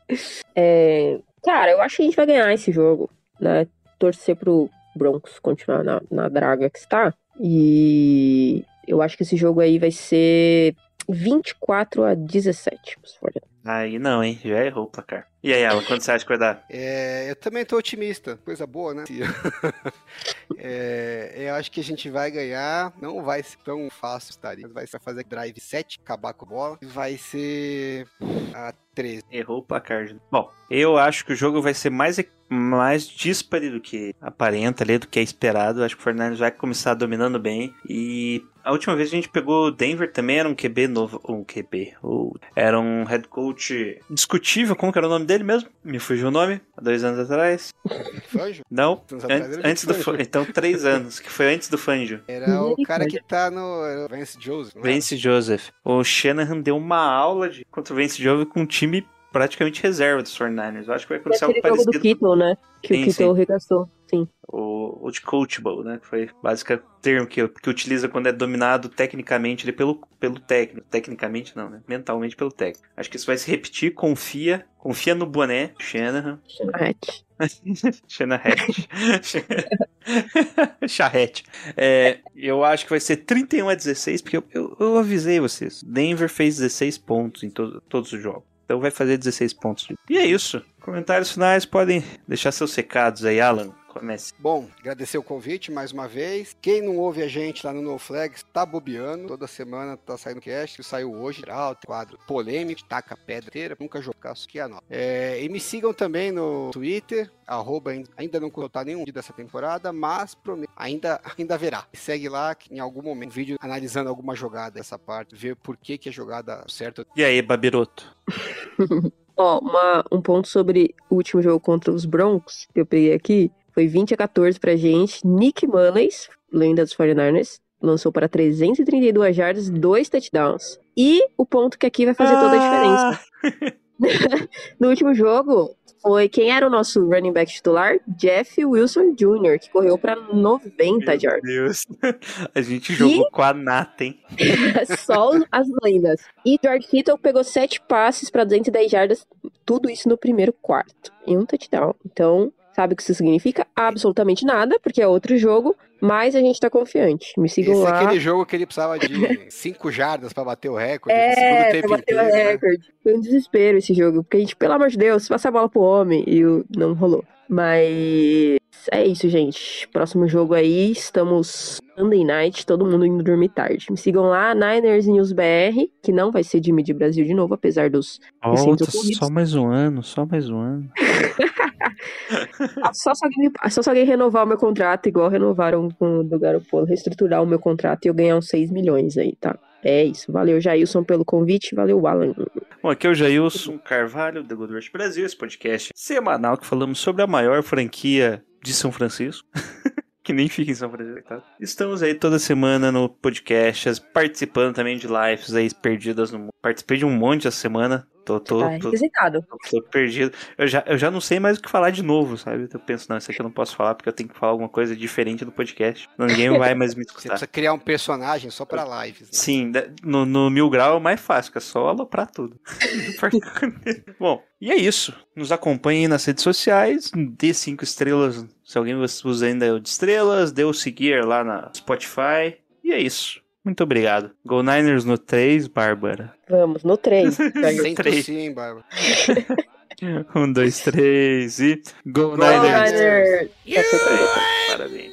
É, cara, eu acho que a gente vai ganhar esse jogo, né? Torcer pro Broncos continuar na, na draga que está. E eu acho que esse jogo aí vai ser 24 a 17. pros 49ers. Aí não, hein? Já errou o placar. E aí, Alan, quanto você acha que vai dar? É, eu também tô otimista. Coisa boa, né? É, eu acho que a gente vai ganhar. Não vai ser tão fácil, estaria. Vai ser fazer drive 7, acabar com a bola. E vai ser a 13. Errou o placar. Bom, eu acho que o jogo vai ser mais, mais dispare do que aparenta ali, do que é esperado. Acho que o Fernandes vai começar dominando bem. E a última vez a gente pegou o Denver também era um QB novo. Um QB. o- era um head coach discutível. Como que era o nome dele mesmo? Me fugiu o nome. Há dois anos atrás. Fanjo? Não, atrás antes, do Fangio. Fangio. Então, três anos, que foi antes do Fangio. Era o cara que tá no Vance Joseph. é? Vance Joseph. O Shanahan deu uma aula de, contra o Vance Joseph com um time praticamente reserva dos 49ers. Eu acho que vai É acontecer algo aquele jogo do parecido. Kittle, né? Que Sim, o Kittle regaçou. Sim. o, o de coachable, né? Que foi basicamente o termo que, que utiliza quando é dominado tecnicamente ele pelo, pelo técnico. Tecnicamente não, né? Mentalmente pelo técnico. Acho que isso vai se repetir. Confia. Confia no boné. Shanahan. Hatch. Shanahan. Charrete. É, eu acho que vai ser 31 a 16, porque eu, eu, eu avisei vocês. Denver fez 16 pontos em to- todos os jogos. Então vai fazer 16 pontos. E é isso. Comentários finais podem deixar seus recados aí, Alan. Comece. Bom, agradecer o convite mais uma vez. Quem não ouve a gente lá no No Flags tá bobeando. Toda semana tá saindo cast. Saiu hoje, geral, quadro polêmico, taca pedra inteira. Nunca jogar isso aqui é nós. É, e me sigam também no Twitter, arroba, ainda- ainda não colocar nenhum vídeo dessa temporada, mas prometo, ainda, ainda haverá. Segue lá que em algum momento um vídeo analisando alguma jogada dessa parte, ver por que, que a jogada certa. E aí, Babiroto? Ó, uma- um ponto sobre o último jogo contra os Broncos, que eu peguei aqui, foi 20 a 14 pra gente. Nick Mullins, lenda dos 49ers, lançou para 332 jardas, dois touchdowns. E o ponto que aqui vai fazer toda a diferença. No último jogo, foi quem era o nosso running back titular? Jeff Wilson Jr., que correu para 90 Meu. Deus. A gente jogou com a nata, hein? Só as lendas. E George Kittle pegou sete passes para 210 jardas, tudo isso no primeiro quarto, e um touchdown. Então, Sabe o que isso significa? Absolutamente nada, porque é outro jogo, mas a gente tá confiante. Me sigam Esse é lá. aquele jogo que ele precisava de 5 jardas pra bater o recorde É, segundo tempo pra bater o inteiro. né? recorde. Foi um desespero esse jogo, porque a gente, pelo amor de Deus, passa a bola pro homem e o- não rolou. Mas é isso, gente. Próximo jogo aí, estamos Sunday night, todo mundo indo dormir tarde. Me sigam lá, Niners News BR, que não vai ser de Mid Brasil de novo, apesar dos Volta, só mais um ano, só mais um ano. Ah, Só se, alguém, só se alguém renovar o meu contrato, igual renovaram com o do Garoppolo, reestruturar o meu contrato e eu ganhar uns 6 milhões aí, tá? É isso. Valeu, Jailson, pelo convite. Valeu, Alan. Bom, aqui é o Jailson Carvalho, do Good Brasil, esse podcast semanal que falamos sobre a maior franquia de São Francisco. que nem fica em São Francisco, tá? Estamos aí toda semana no podcast, as- participando também de lives aí perdidas no mundo. Participei de um monte essa semana. Tô, tô, Tá tô, requisitado. tô- tô perdido. Eu já, eu já não sei mais o que falar de novo, sabe? Eu penso, não, isso aqui eu não posso falar porque eu tenho que falar alguma coisa diferente do podcast. Ninguém vai mais me Você escutar. precisa criar um personagem só pra lives. né? Sim, no, no mil grau é mais fácil, que é só aloprar tudo. Bom, e é isso. Nos acompanhem nas redes sociais, dê cinco estrelas, se alguém usa ainda de estrelas, dê o seguir lá na Spotify. E é isso. Muito obrigado. Go Niners no 3, Bárbara. Vamos, no 3. Sem três. tossir, Bárbara. Um, dois, três e. Go, Go Niners! Niners! Parabéns.